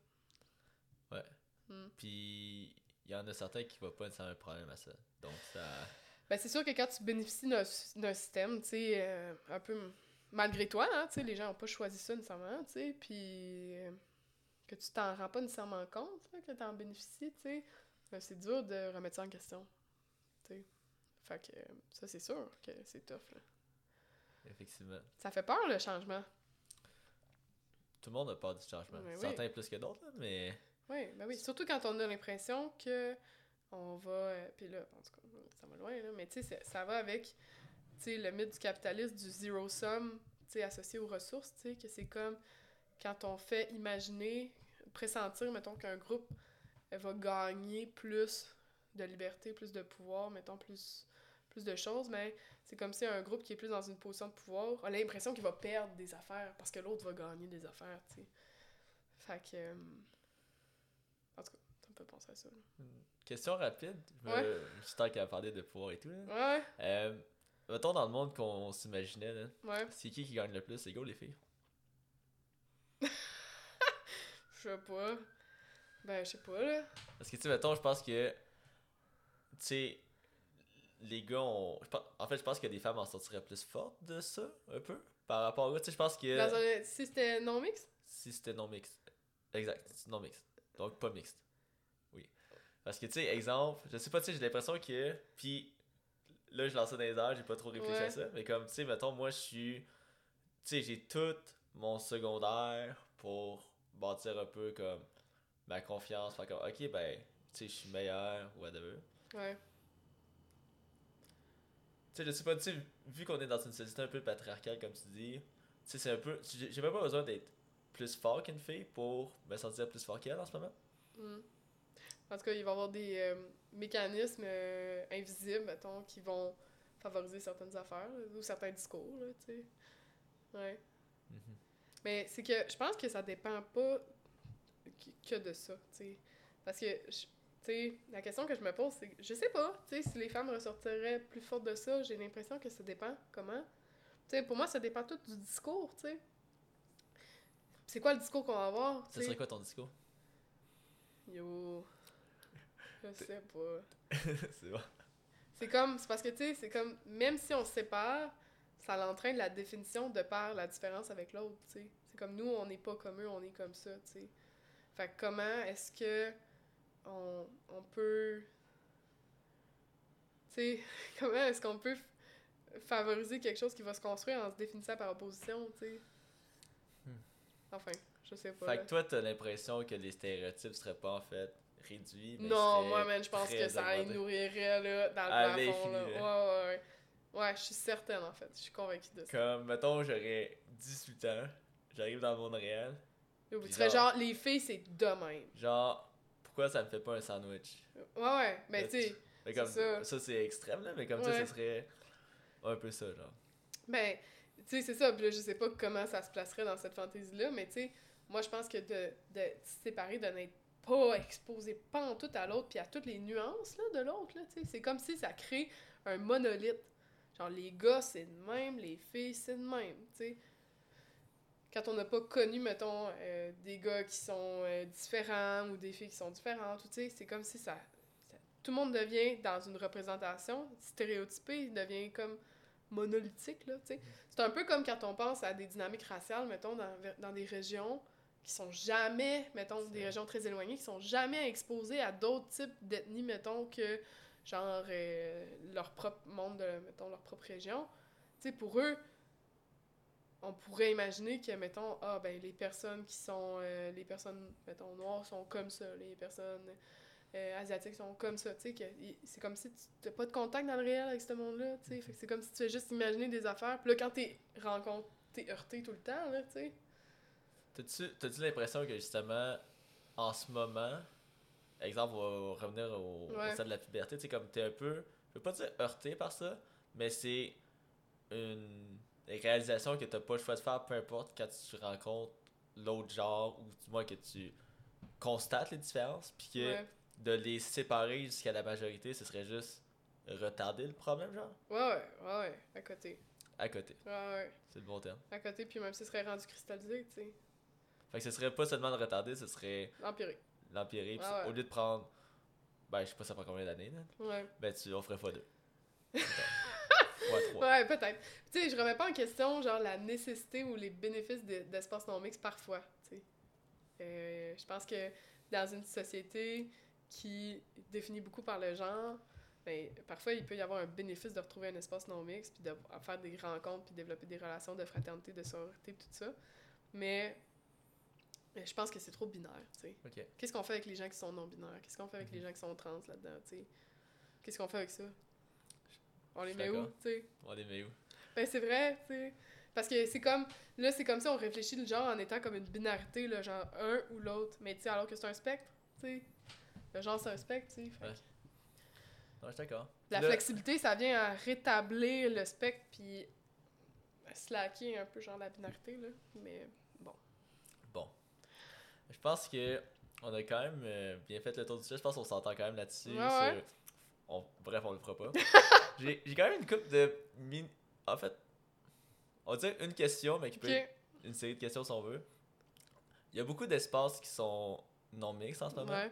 Ouais. Hmm. Puis il y en a certains qui voient pas nécessairement un problème à ça. Donc ça. Ben, c'est sûr que quand tu bénéficies d'un système, tu sais, euh, un peu malgré toi, hein, tu sais, les gens n'ont pas choisi ça nécessairement, tu sais, puis euh, que tu t'en rends pas nécessairement compte, là, que t'en bénéficies, tu sais, ben, c'est dur de remettre ça en question, tu sais. Fait que ça, c'est sûr que c'est tough, là. Effectivement. Ça fait peur, le changement. Tout le monde a peur du changement. Oui. Certains plus que d'autres, mais. Oui, ben oui. Surtout quand on a l'impression que on va. euh, Puis là, en tout cas, ça va loin, là, mais tu sais, ça va avec le mythe du capitalisme, du zero sum, associé aux ressources, que c'est comme quand on fait imaginer, pressentir, mettons, qu'un groupe euh, va gagner plus de liberté, plus de pouvoir, mettons, plus, plus de choses, mais c'est comme si un groupe qui est plus dans une position de pouvoir a l'impression qu'il va perdre des affaires parce que l'autre va gagner des affaires, tu sais. Fait que. Euh, En tout cas, ça me fait penser à ça. là. Question rapide. Je Ouais. Juste tant qu'à parler de pouvoir et tout. Là. Ouais, Euh, mettons dans le monde qu'on s'imaginait, là. ouais. C'est qui qui gagne le plus? Les gars ou les filles? Je sais pas. Ben, je sais pas, là. Parce que, tu sais, mettons, je pense que. Tu sais. Les gars ont. je En fait, je pense que les femmes en sortiraient plus fortes de ça, un peu. Par rapport gars. Tu sais, je pense que. Dans un- Si c'était non mix? Si c'était non mixte. Exact, non mixte. Donc pas mixte. Oui. Parce que tu sais, exemple, je sais pas, tu sais, j'ai l'impression que. Puis là, je lance ça dans les airs, j'ai pas trop réfléchi Ouais. à ça. Mais comme, tu sais, mettons, moi, je suis. Tu sais, j'ai tout mon secondaire pour bâtir un peu comme ma confiance. Faire comme, ok, ben, tu sais, je suis meilleur, whatever. Ouais. Tu sais, je sais pas, tu sais, vu qu'on est dans une société un peu patriarcale, comme tu dis, tu sais, c'est un peu. J'ai j'ai même pas besoin d'être plus fort qu'une fille pour me sentir plus fort qu'elle en ce moment? Mm. En tout cas, il va y avoir des euh, mécanismes euh, invisibles, mettons, qui vont favoriser certaines affaires, là, ou certains discours, là, tu sais. Ouais. Mhm. Mais c'est que je pense que ça dépend pas que- de ça, tu sais. Parce que, tu sais, la question que je me pose, c'est, je sais pas, tu sais, si les femmes ressortiraient plus fortes de ça, j'ai l'impression que ça dépend comment. Tu sais, pour moi, ça dépend tout du discours, tu sais. C'est quoi le discours qu'on va avoir, Ce serait quoi ton discours? Yo. Je sais pas. C'est bon. C'est comme, c'est parce que, tu sais, c'est comme, même si on se sépare, ça l'entraîne la définition de par la différence avec l'autre, tu sais. C'est comme nous, on n'est pas comme eux, on est comme ça, tu sais. Fait que comment est-ce que on, on peut. Tu sais, comment est-ce qu'on peut favoriser quelque chose qui va se construire en se définissant par opposition, tu sais? Enfin, je sais pas. Fait là. que toi, t'as l'impression que les stéréotypes seraient pas en fait réduits. Mais Non, moi, man, je pense que ça les nourrirait, là, dans le À plafond, là. Ouais, ouais, ouais. Ouais, je suis certaine, en fait. Je suis convaincue de ça. Comme, mettons, j'aurais 18 ans, j'arrive dans le monde réel. Tu fais genre- les filles, c'est de même. Genre, pourquoi ça me fait pas un sandwich? Ouais, ouais, mais tu sais, ça. ça, c'est extrême, là, mais comme ça, ça serait un peu ça, genre. ben, tu sais, c'est ça. Puis là, je sais pas comment ça se placerait dans cette fantaisie-là, mais tu sais, moi, je pense que de, de se séparer, de n'être pas exposé pas en tout à l'autre, puis à toutes les nuances, là, de l'autre, là, tu sais, c'est comme si ça crée un monolithe. Genre, les gars, c'est de même, les filles, c'est de même, tu sais. Quand on n'a pas connu, mettons, euh, des gars qui sont euh, différents ou des filles qui sont différentes, tu sais, c'est comme si ça, ça- Tout le monde devient dans une représentation stéréotypée, devient comme monolithique, là, tu sais. C'est un peu comme quand on pense à des dynamiques raciales, mettons, dans, dans des régions qui sont jamais, mettons, des régions très éloignées, qui sont jamais exposées à d'autres types d'ethnies, mettons, que genre euh, leur propre monde, de, mettons, leur propre région. Tu sais, pour eux, on pourrait imaginer que, mettons, ah, ben, les personnes qui sont, euh, les personnes, mettons, noires sont comme ça, les personnes euh, asiatiques sont comme ça, tu sais, c'est comme si tu n'as pas de contact dans le réel avec ce monde-là, tu sais, fait que c'est comme si tu fais juste imaginer des affaires, puis là, quand t'es rencontré, t'es heurté tout le temps, là, tu sais. T'as-tu l'impression que justement, en ce moment, exemple, on va revenir au, au Ouais. stade de la puberté, tu sais, comme t'es un peu, je veux pas dire heurté par ça, mais c'est une réalisation que t'as pas le choix de faire, peu importe quand tu rencontres l'autre genre, ou du moins que tu constates les différences, puis que Ouais. De les séparer jusqu'à la majorité, ce serait juste retarder le problème, genre, Ouais, ouais, ouais, ouais, à côté. à côté. Ouais, ouais, C'est le bon terme. à côté, puis même si ce serait rendu cristallisé, tu sais, Fait que ce serait pas seulement de retarder, ce serait empirer. l'empirer, puis ouais. au lieu de prendre, ben, je sais pas ça prend combien d'années, là, Ouais. ben, tu, on ferait fois deux. trois. Ouais, peut-être. Tu sais, je remets pas en question, genre, la nécessité ou les bénéfices de- d'espace non mixte parfois, tu sais. Euh, je pense que dans une société qui est définie beaucoup par le genre, ben, parfois, il peut y avoir un bénéfice de retrouver un espace non mixte, puis de faire des rencontres, puis développer des relations de fraternité, de sororité, tout ça. Mais euh, je pense que c'est trop binaire, tu sais. Ok. Qu'est-ce qu'on fait avec les gens qui sont non-binaires? Qu'est-ce qu'on fait avec les Mhm. gens qui sont trans là-dedans, tu sais? Qu'est-ce qu'on fait avec ça? On les met où, d'accord. tu sais? On les met où? Ben, c'est vrai, tu sais. Parce que c'est comme. Là, c'est comme ça, on réfléchit le genre en étant comme une binarité, genre un ou l'autre. Mais tu sais, alors que c'est un spectre, tu sais. Le genre, c'est un spectre, tu sais. Ouais. Non, je suis d'accord. La flexibilité, ça vient à rétablir le spectre, puis slacker un peu, genre, la binarité, là. Mais bon. Bon. Je pense que on a quand même euh, bien fait le tour du sujet. Je pense qu'on s'entend quand même là-dessus. Ouais, ouais. sur- on- Bref, on le fera pas. J'ai quand même une coupe de. min- En fait, on va dire une question, mais qui Ok. peut une série de questions si on veut. Il y a beaucoup d'espaces qui sont non mixtes en ce moment. Ouais.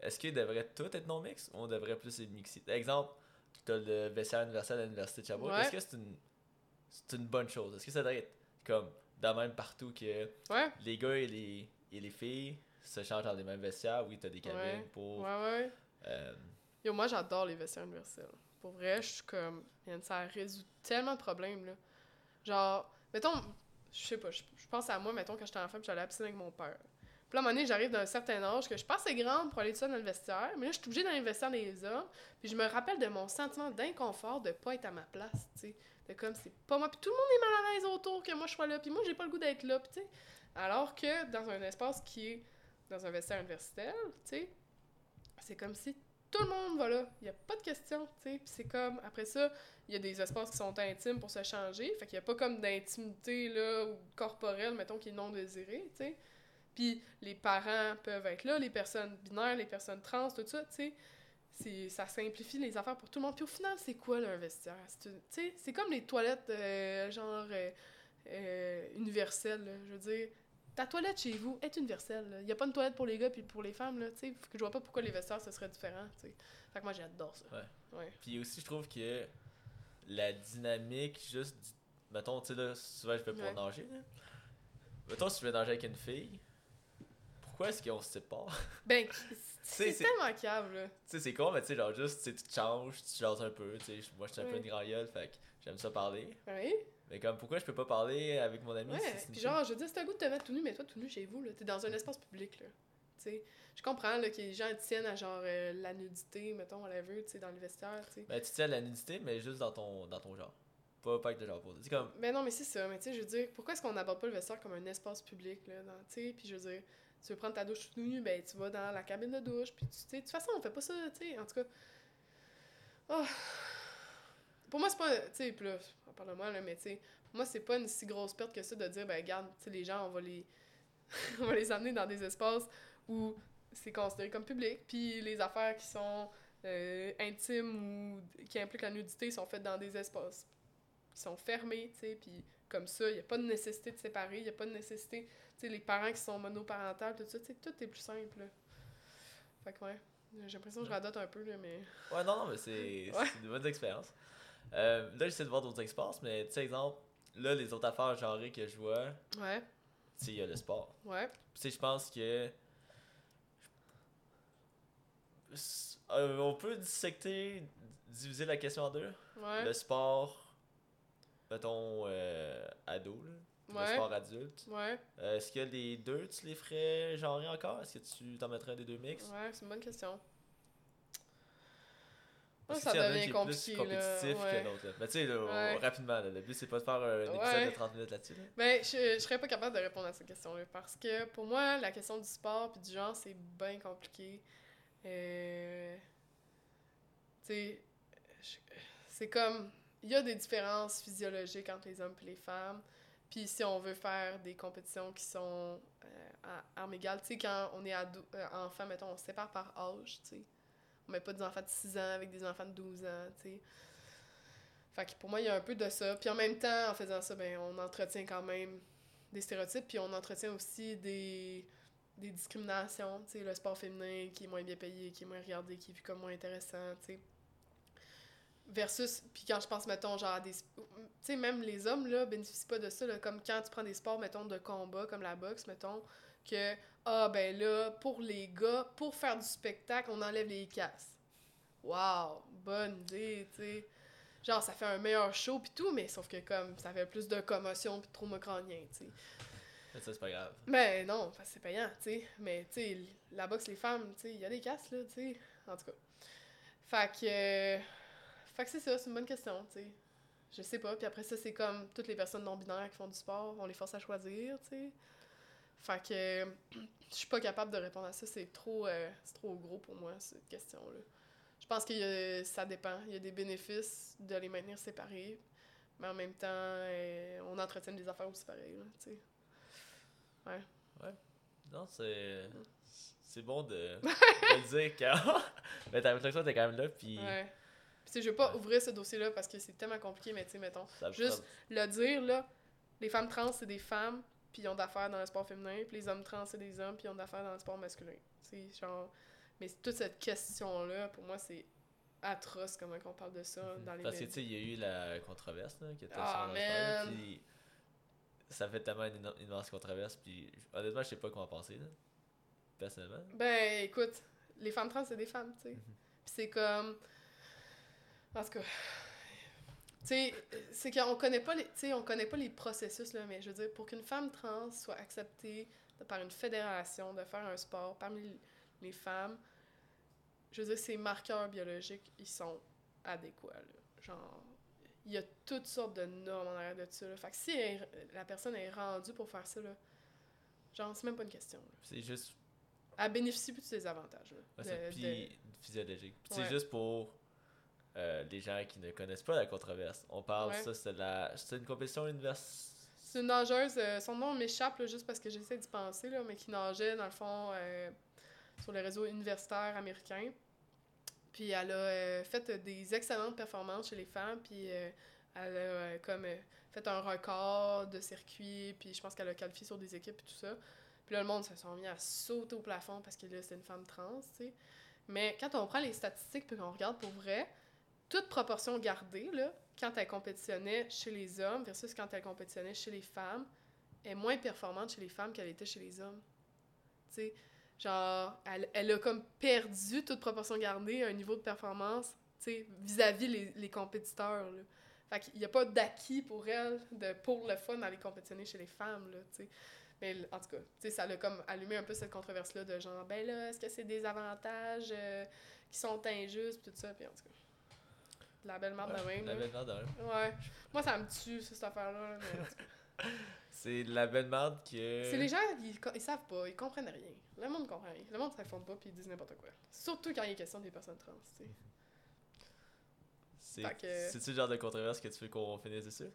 Est-ce qu'ils devraient tous être non mixtes ou on devrait plus les mixer Exemple, tu as le vestiaire universel à l'Université de Sherbrooke. Ouais. Est-ce que c'est une, c'est une bonne chose? Est-ce que ça devrait être comme de même partout que Ouais. les gars et les, et les filles se changent dans les mêmes vestiaires? Oui, t'as des cabines Ouais. pour. Ouais, ouais. euh, Yo, moi, j'adore les vestiaires universels. Pour vrai, je suis comme. ça résout tellement de problèmes, là. Genre, mettons, je sais pas, je pense à moi, mettons, quand j'étais enfant, j'allais à la piscine avec mon père. Puis là, à un moment donné, j'arrive d'un certain âge que je suis pas assez grande pour aller tout seul dans le vestiaire, mais là, je suis obligée d'aller dans le vestiaire des hommes, puis je me rappelle de mon sentiment d'inconfort de pas être à ma place, tu sais. De comme, c'est pas moi, puis tout le monde est mal à l'aise autour que moi je sois là, puis moi, j'ai pas le goût d'être là, tu sais. Alors que dans un espace qui est dans un vestiaire universitaire, tu sais, c'est comme si tout le monde va là. Il n'y a pas de question, tu sais. Puis c'est comme, après ça, il y a des espaces qui sont intimes pour se changer. Fait qu'il n'y a pas comme d'intimité, là, ou corporelle, mettons, qui est non désirée, tu sais. Puis les parents peuvent être là, les personnes binaires, les personnes trans, tout ça, tu sais. Ça simplifie les affaires pour tout le monde. Puis au final, c'est quoi, là, un vestiaire? C'est une- Tu sais, c'est comme les toilettes, euh, genre, euh, euh, universelles, là. Je veux dire, ta toilette chez vous est universelle. Il n'y a pas une toilette pour les gars puis pour les femmes, là, tu sais. Fait que je vois pas pourquoi les vestiaires, ce serait différent. Fait que moi, j'adore ça. Ouais. Ouais. Puis aussi, je trouve que la dynamique, juste. du- Mettons, tu sais, là, souvent je vais pour Ouais. nager. Là. Mettons, si je vais nager avec une fille, pourquoi est-ce qu'on se sépare? Ben, c'est c'est- tellement câble, là. Tu sais, c'est con, mais tu sais, genre juste, tu te changes, tu jases un peu. Tu sais, moi, je suis un peu une grand gueule, fait que j'aime ça parler. Oui. Mais comme, pourquoi je peux pas parler avec mon ami Ouais. si Puis genre, je veux dire, c'est un goût de te mettre tout nu, mais toi, tout nu chez vous, là. T'es dans un espace public, là. Tu sais. Je comprends, là, que les gens tiennent à genre euh, la nudité, mettons, whatever, tu sais, dans les vestiaires, tu sais. Ben, tu tiens à la nudité, mais juste dans ton, dans ton genre. Pas, pas avec le genre posé. Comme, Ben non, mais c'est ça. Mais tu sais, je veux dire, pourquoi est-ce qu'on n'aborde pas le vestiaire comme un espace public, là, dans- tu sais, puis je veux dire, tu veux prendre ta douche tout nu, ben tu vas dans la cabine de douche, puis tu sais, de toute façon, on fait pas ça, tu sais, en tout cas. Ah. Pour moi, c'est pas, tu sais, parle moi, mais tu sais, moi, c'est pas une si grosse perte que ça de dire, ben regarde, tu sais, les gens, on va les, on va les amener dans des espaces où c'est considéré comme public, puis les affaires qui sont euh, intimes ou qui impliquent la nudité sont faites dans des espaces qui sont fermés, tu sais, puis comme ça, il n'y a pas de nécessité de séparer, il n'y a pas de nécessité, sais, les parents qui sont monoparentales, tout ça, tu sais, tout est plus simple, là. Fait que ouais, j'ai l'impression que je radote un peu, là, mais... Ouais, non, non, mais c'est Ouais. c'est de bonnes expériences. Euh, là, j'essaie de voir d'autres expériences, mais tu sais, exemple, là, les autres affaires genrées que je vois, Ouais, tu sais, il y a le sport. ouais, tu sais, je pense que. Euh, on peut dissecter, diviser la question en deux. ouais, Le sport, mettons, euh, ado, là, puis le Ouais. sport adulte. ouais, Euh, Est-ce que les deux, tu les ferais genrer encore? Est-ce que tu t'en mettrais un des deux mix? Ouais, c'est une bonne question. Parce Ouais, que, ça devient qui est compliqué, plus compétitif là, ouais. que l'autre. là. Mais tu sais, Ouais. rapidement, là, le but c'est pas de faire un épisode Ouais. de 30 minutes là-dessus. là. Ben, je, je serais pas capable de répondre à cette question-là, parce que pour moi, la question du sport puis du genre, c'est bien compliqué. Euh... Tu sais, je- c'est comme... Il y a des différences physiologiques entre les hommes et les femmes, Puis si on veut faire des compétitions qui sont euh, à armes égales, tu sais, quand on est ado, euh, enfant, mettons, on se sépare par âge, tu sais. On met pas des enfants de 6 ans avec des enfants de 12 ans, tu sais. Fait que pour moi, il y a un peu de ça. Puis en même temps, en faisant ça, ben, on entretient quand même des stéréotypes, puis on entretient aussi des, des discriminations, tu sais, le sport féminin qui est moins bien payé, qui est moins regardé, qui est vu comme moins intéressant, tu sais. Versus, puis quand je pense, mettons, genre à des... Tu sais, même les hommes, là, bénéficient pas de ça, là, comme quand tu prends des sports, mettons, de combat, comme la boxe, mettons, que, ah, ben là, pour les gars, pour faire du spectacle, on enlève les casses. Wow, bonne idée, tu sais. Genre, ça fait un meilleur show pis tout, mais sauf que comme, ça fait plus de commotion pis de trauma crânien, tu sais. Mais ça, c'est pas grave. Mais non, c'est payant, tu sais. Mais, tu sais, la boxe, les femmes, tu sais, il y a des casses, là, tu sais. En tout cas. Fait que... euh, Fait que c'est ça, c'est une bonne question, tu sais. Je sais pas. Puis après ça, c'est comme toutes les personnes non-binaires qui font du sport, on les force à choisir, tu sais. Fait que je suis pas capable de répondre à ça. C'est trop, euh, trop gros pour moi, cette question-là. Je pense que ça dépend. Il y a des bénéfices de les maintenir séparés, mais en même temps, euh, on entretient des affaires aussi pareilles, là, tu sais. Ouais. Non, c'est. C'est bon de, de le dire quand. mais ta réflexion était quand même là, puis. Ouais. Puis, je veux pas ouvrir ce dossier-là parce que c'est tellement compliqué, mais tu sais, mettons, ça- Juste- le dire, là, les femmes trans, c'est des femmes, puis ils ont d'affaires dans le sport féminin, puis les hommes trans, c'est des hommes, puis ils ont d'affaires dans le sport masculin. C'est genre... Mais toute cette question-là, pour moi, c'est atroce comment on parle de ça dans les Parce que, tu sais, il y a eu la controverse, là, qui était Ah, sur puis ça fait tellement une immense controverse, puis honnêtement, je sais pas quoi en penser, là. Personnellement. Ben, écoute, les femmes trans, c'est des femmes, tu sais. Mhm. Puis c'est comme... Tout cas... Tu sais, c'est qu'on connaît pas les, on connaît pas les processus, là, mais je veux dire, pour qu'une femme trans soit acceptée de- par une fédération de faire un sport parmi les femmes, je veux dire, ces marqueurs biologiques, ils sont adéquats, là. Genre, il y a toutes sortes de normes en arrière de ça, là. Fait que si elle- la personne est rendue pour faire ça, là, genre, c'est même pas une question. C'est juste. Elle bénéficie plus de ses avantages, là. ouais, de- physiologique. C'est Ouais. juste pour euh, les gens qui ne connaissent pas la controverse. On parle, Ouais. ça, c'est la. C'est une compétition universitaire. C'est une nageuse, euh, son nom m'échappe juste parce que j'essaie d'y penser, là, mais qui nageait dans le fond euh, sur le réseau universitaire américain. Puis elle a euh, fait des excellentes performances chez les femmes, puis euh, elle a euh, comme euh, fait un record de circuit, puis je pense qu'elle a qualifié sur des équipes et tout ça. Puis là, le monde se sont mis à sauter au plafond parce que là, c'est une femme trans, tu sais. Mais quand on prend les statistiques puis qu'on regarde pour vrai, toute proportion gardée, là, quand elle compétitionnait chez les hommes versus quand elle compétitionnait chez les femmes, est moins performante chez les femmes qu'elle était chez les hommes. Tu sais, genre, elle, a comme perdu toute proportion gardée un niveau de performance, tu sais, vis-à-vis les, compétiteurs, là. Fait qu'il n'y a pas d'acquis pour elle de, pour le fun d'aller compétitionner chez les femmes, là, tu sais. Mais en tout cas, ça a comme allumé un peu cette controverse-là de genre, ben là, est-ce que c'est des avantages euh, qui sont injustes, tout ça, puis en tout cas. De La belle marde de même, La belle marde de même. Ouais. Moi, ça me tue, cette affaire-là. mais. C'est la belle marde que. C'est les gens, ils, ils savent pas, ils comprennent rien. Le monde comprend rien. Le monde s'informe pas puis ils disent n'importe quoi. Surtout quand il est question des personnes trans, tu sais. Que- c'est-tu le genre de controverse que tu veux qu'on finisse dessus?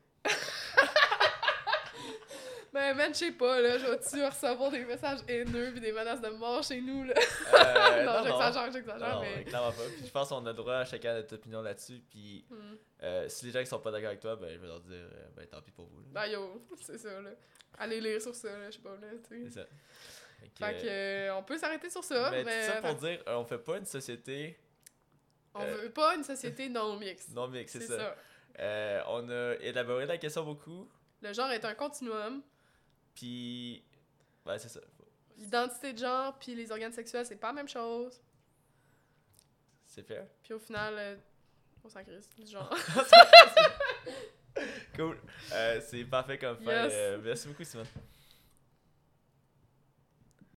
Ben, man, je sais pas, là, je vais-tu recevoir des messages haineux pis des menaces de mort chez nous, là? Euh, non, j'exagère, j'exagère, non, mais... clairement pas. Puis je pense qu'on a le droit à chacun notre opinion là-dessus. Puis Hmm. euh, si les gens qui sont pas d'accord avec toi, ben je vais leur dire, euh, ben tant pis pour vous. là. Ben, yo, c'est ça, là. Allez lire sur ça, là, je sais pas, là, tu C'est sais. ça. Fait que, Fait que, euh, on peut s'arrêter sur ça, mais... mais, tout ça pour dire, on fait pas une société On veut pas une société non mixte. non mixte, c'est c'est ça. ça. On a élaboré la question beaucoup. Le genre est un continuum. Puis, ouais, c'est ça. L'identité de genre puis les organes sexuels, c'est pas la même chose. C'est fair. Puis au final, euh, on s'en crisse du genre. Cool. Euh, c'est parfait comme fin. Yes. Euh, merci beaucoup, Simon.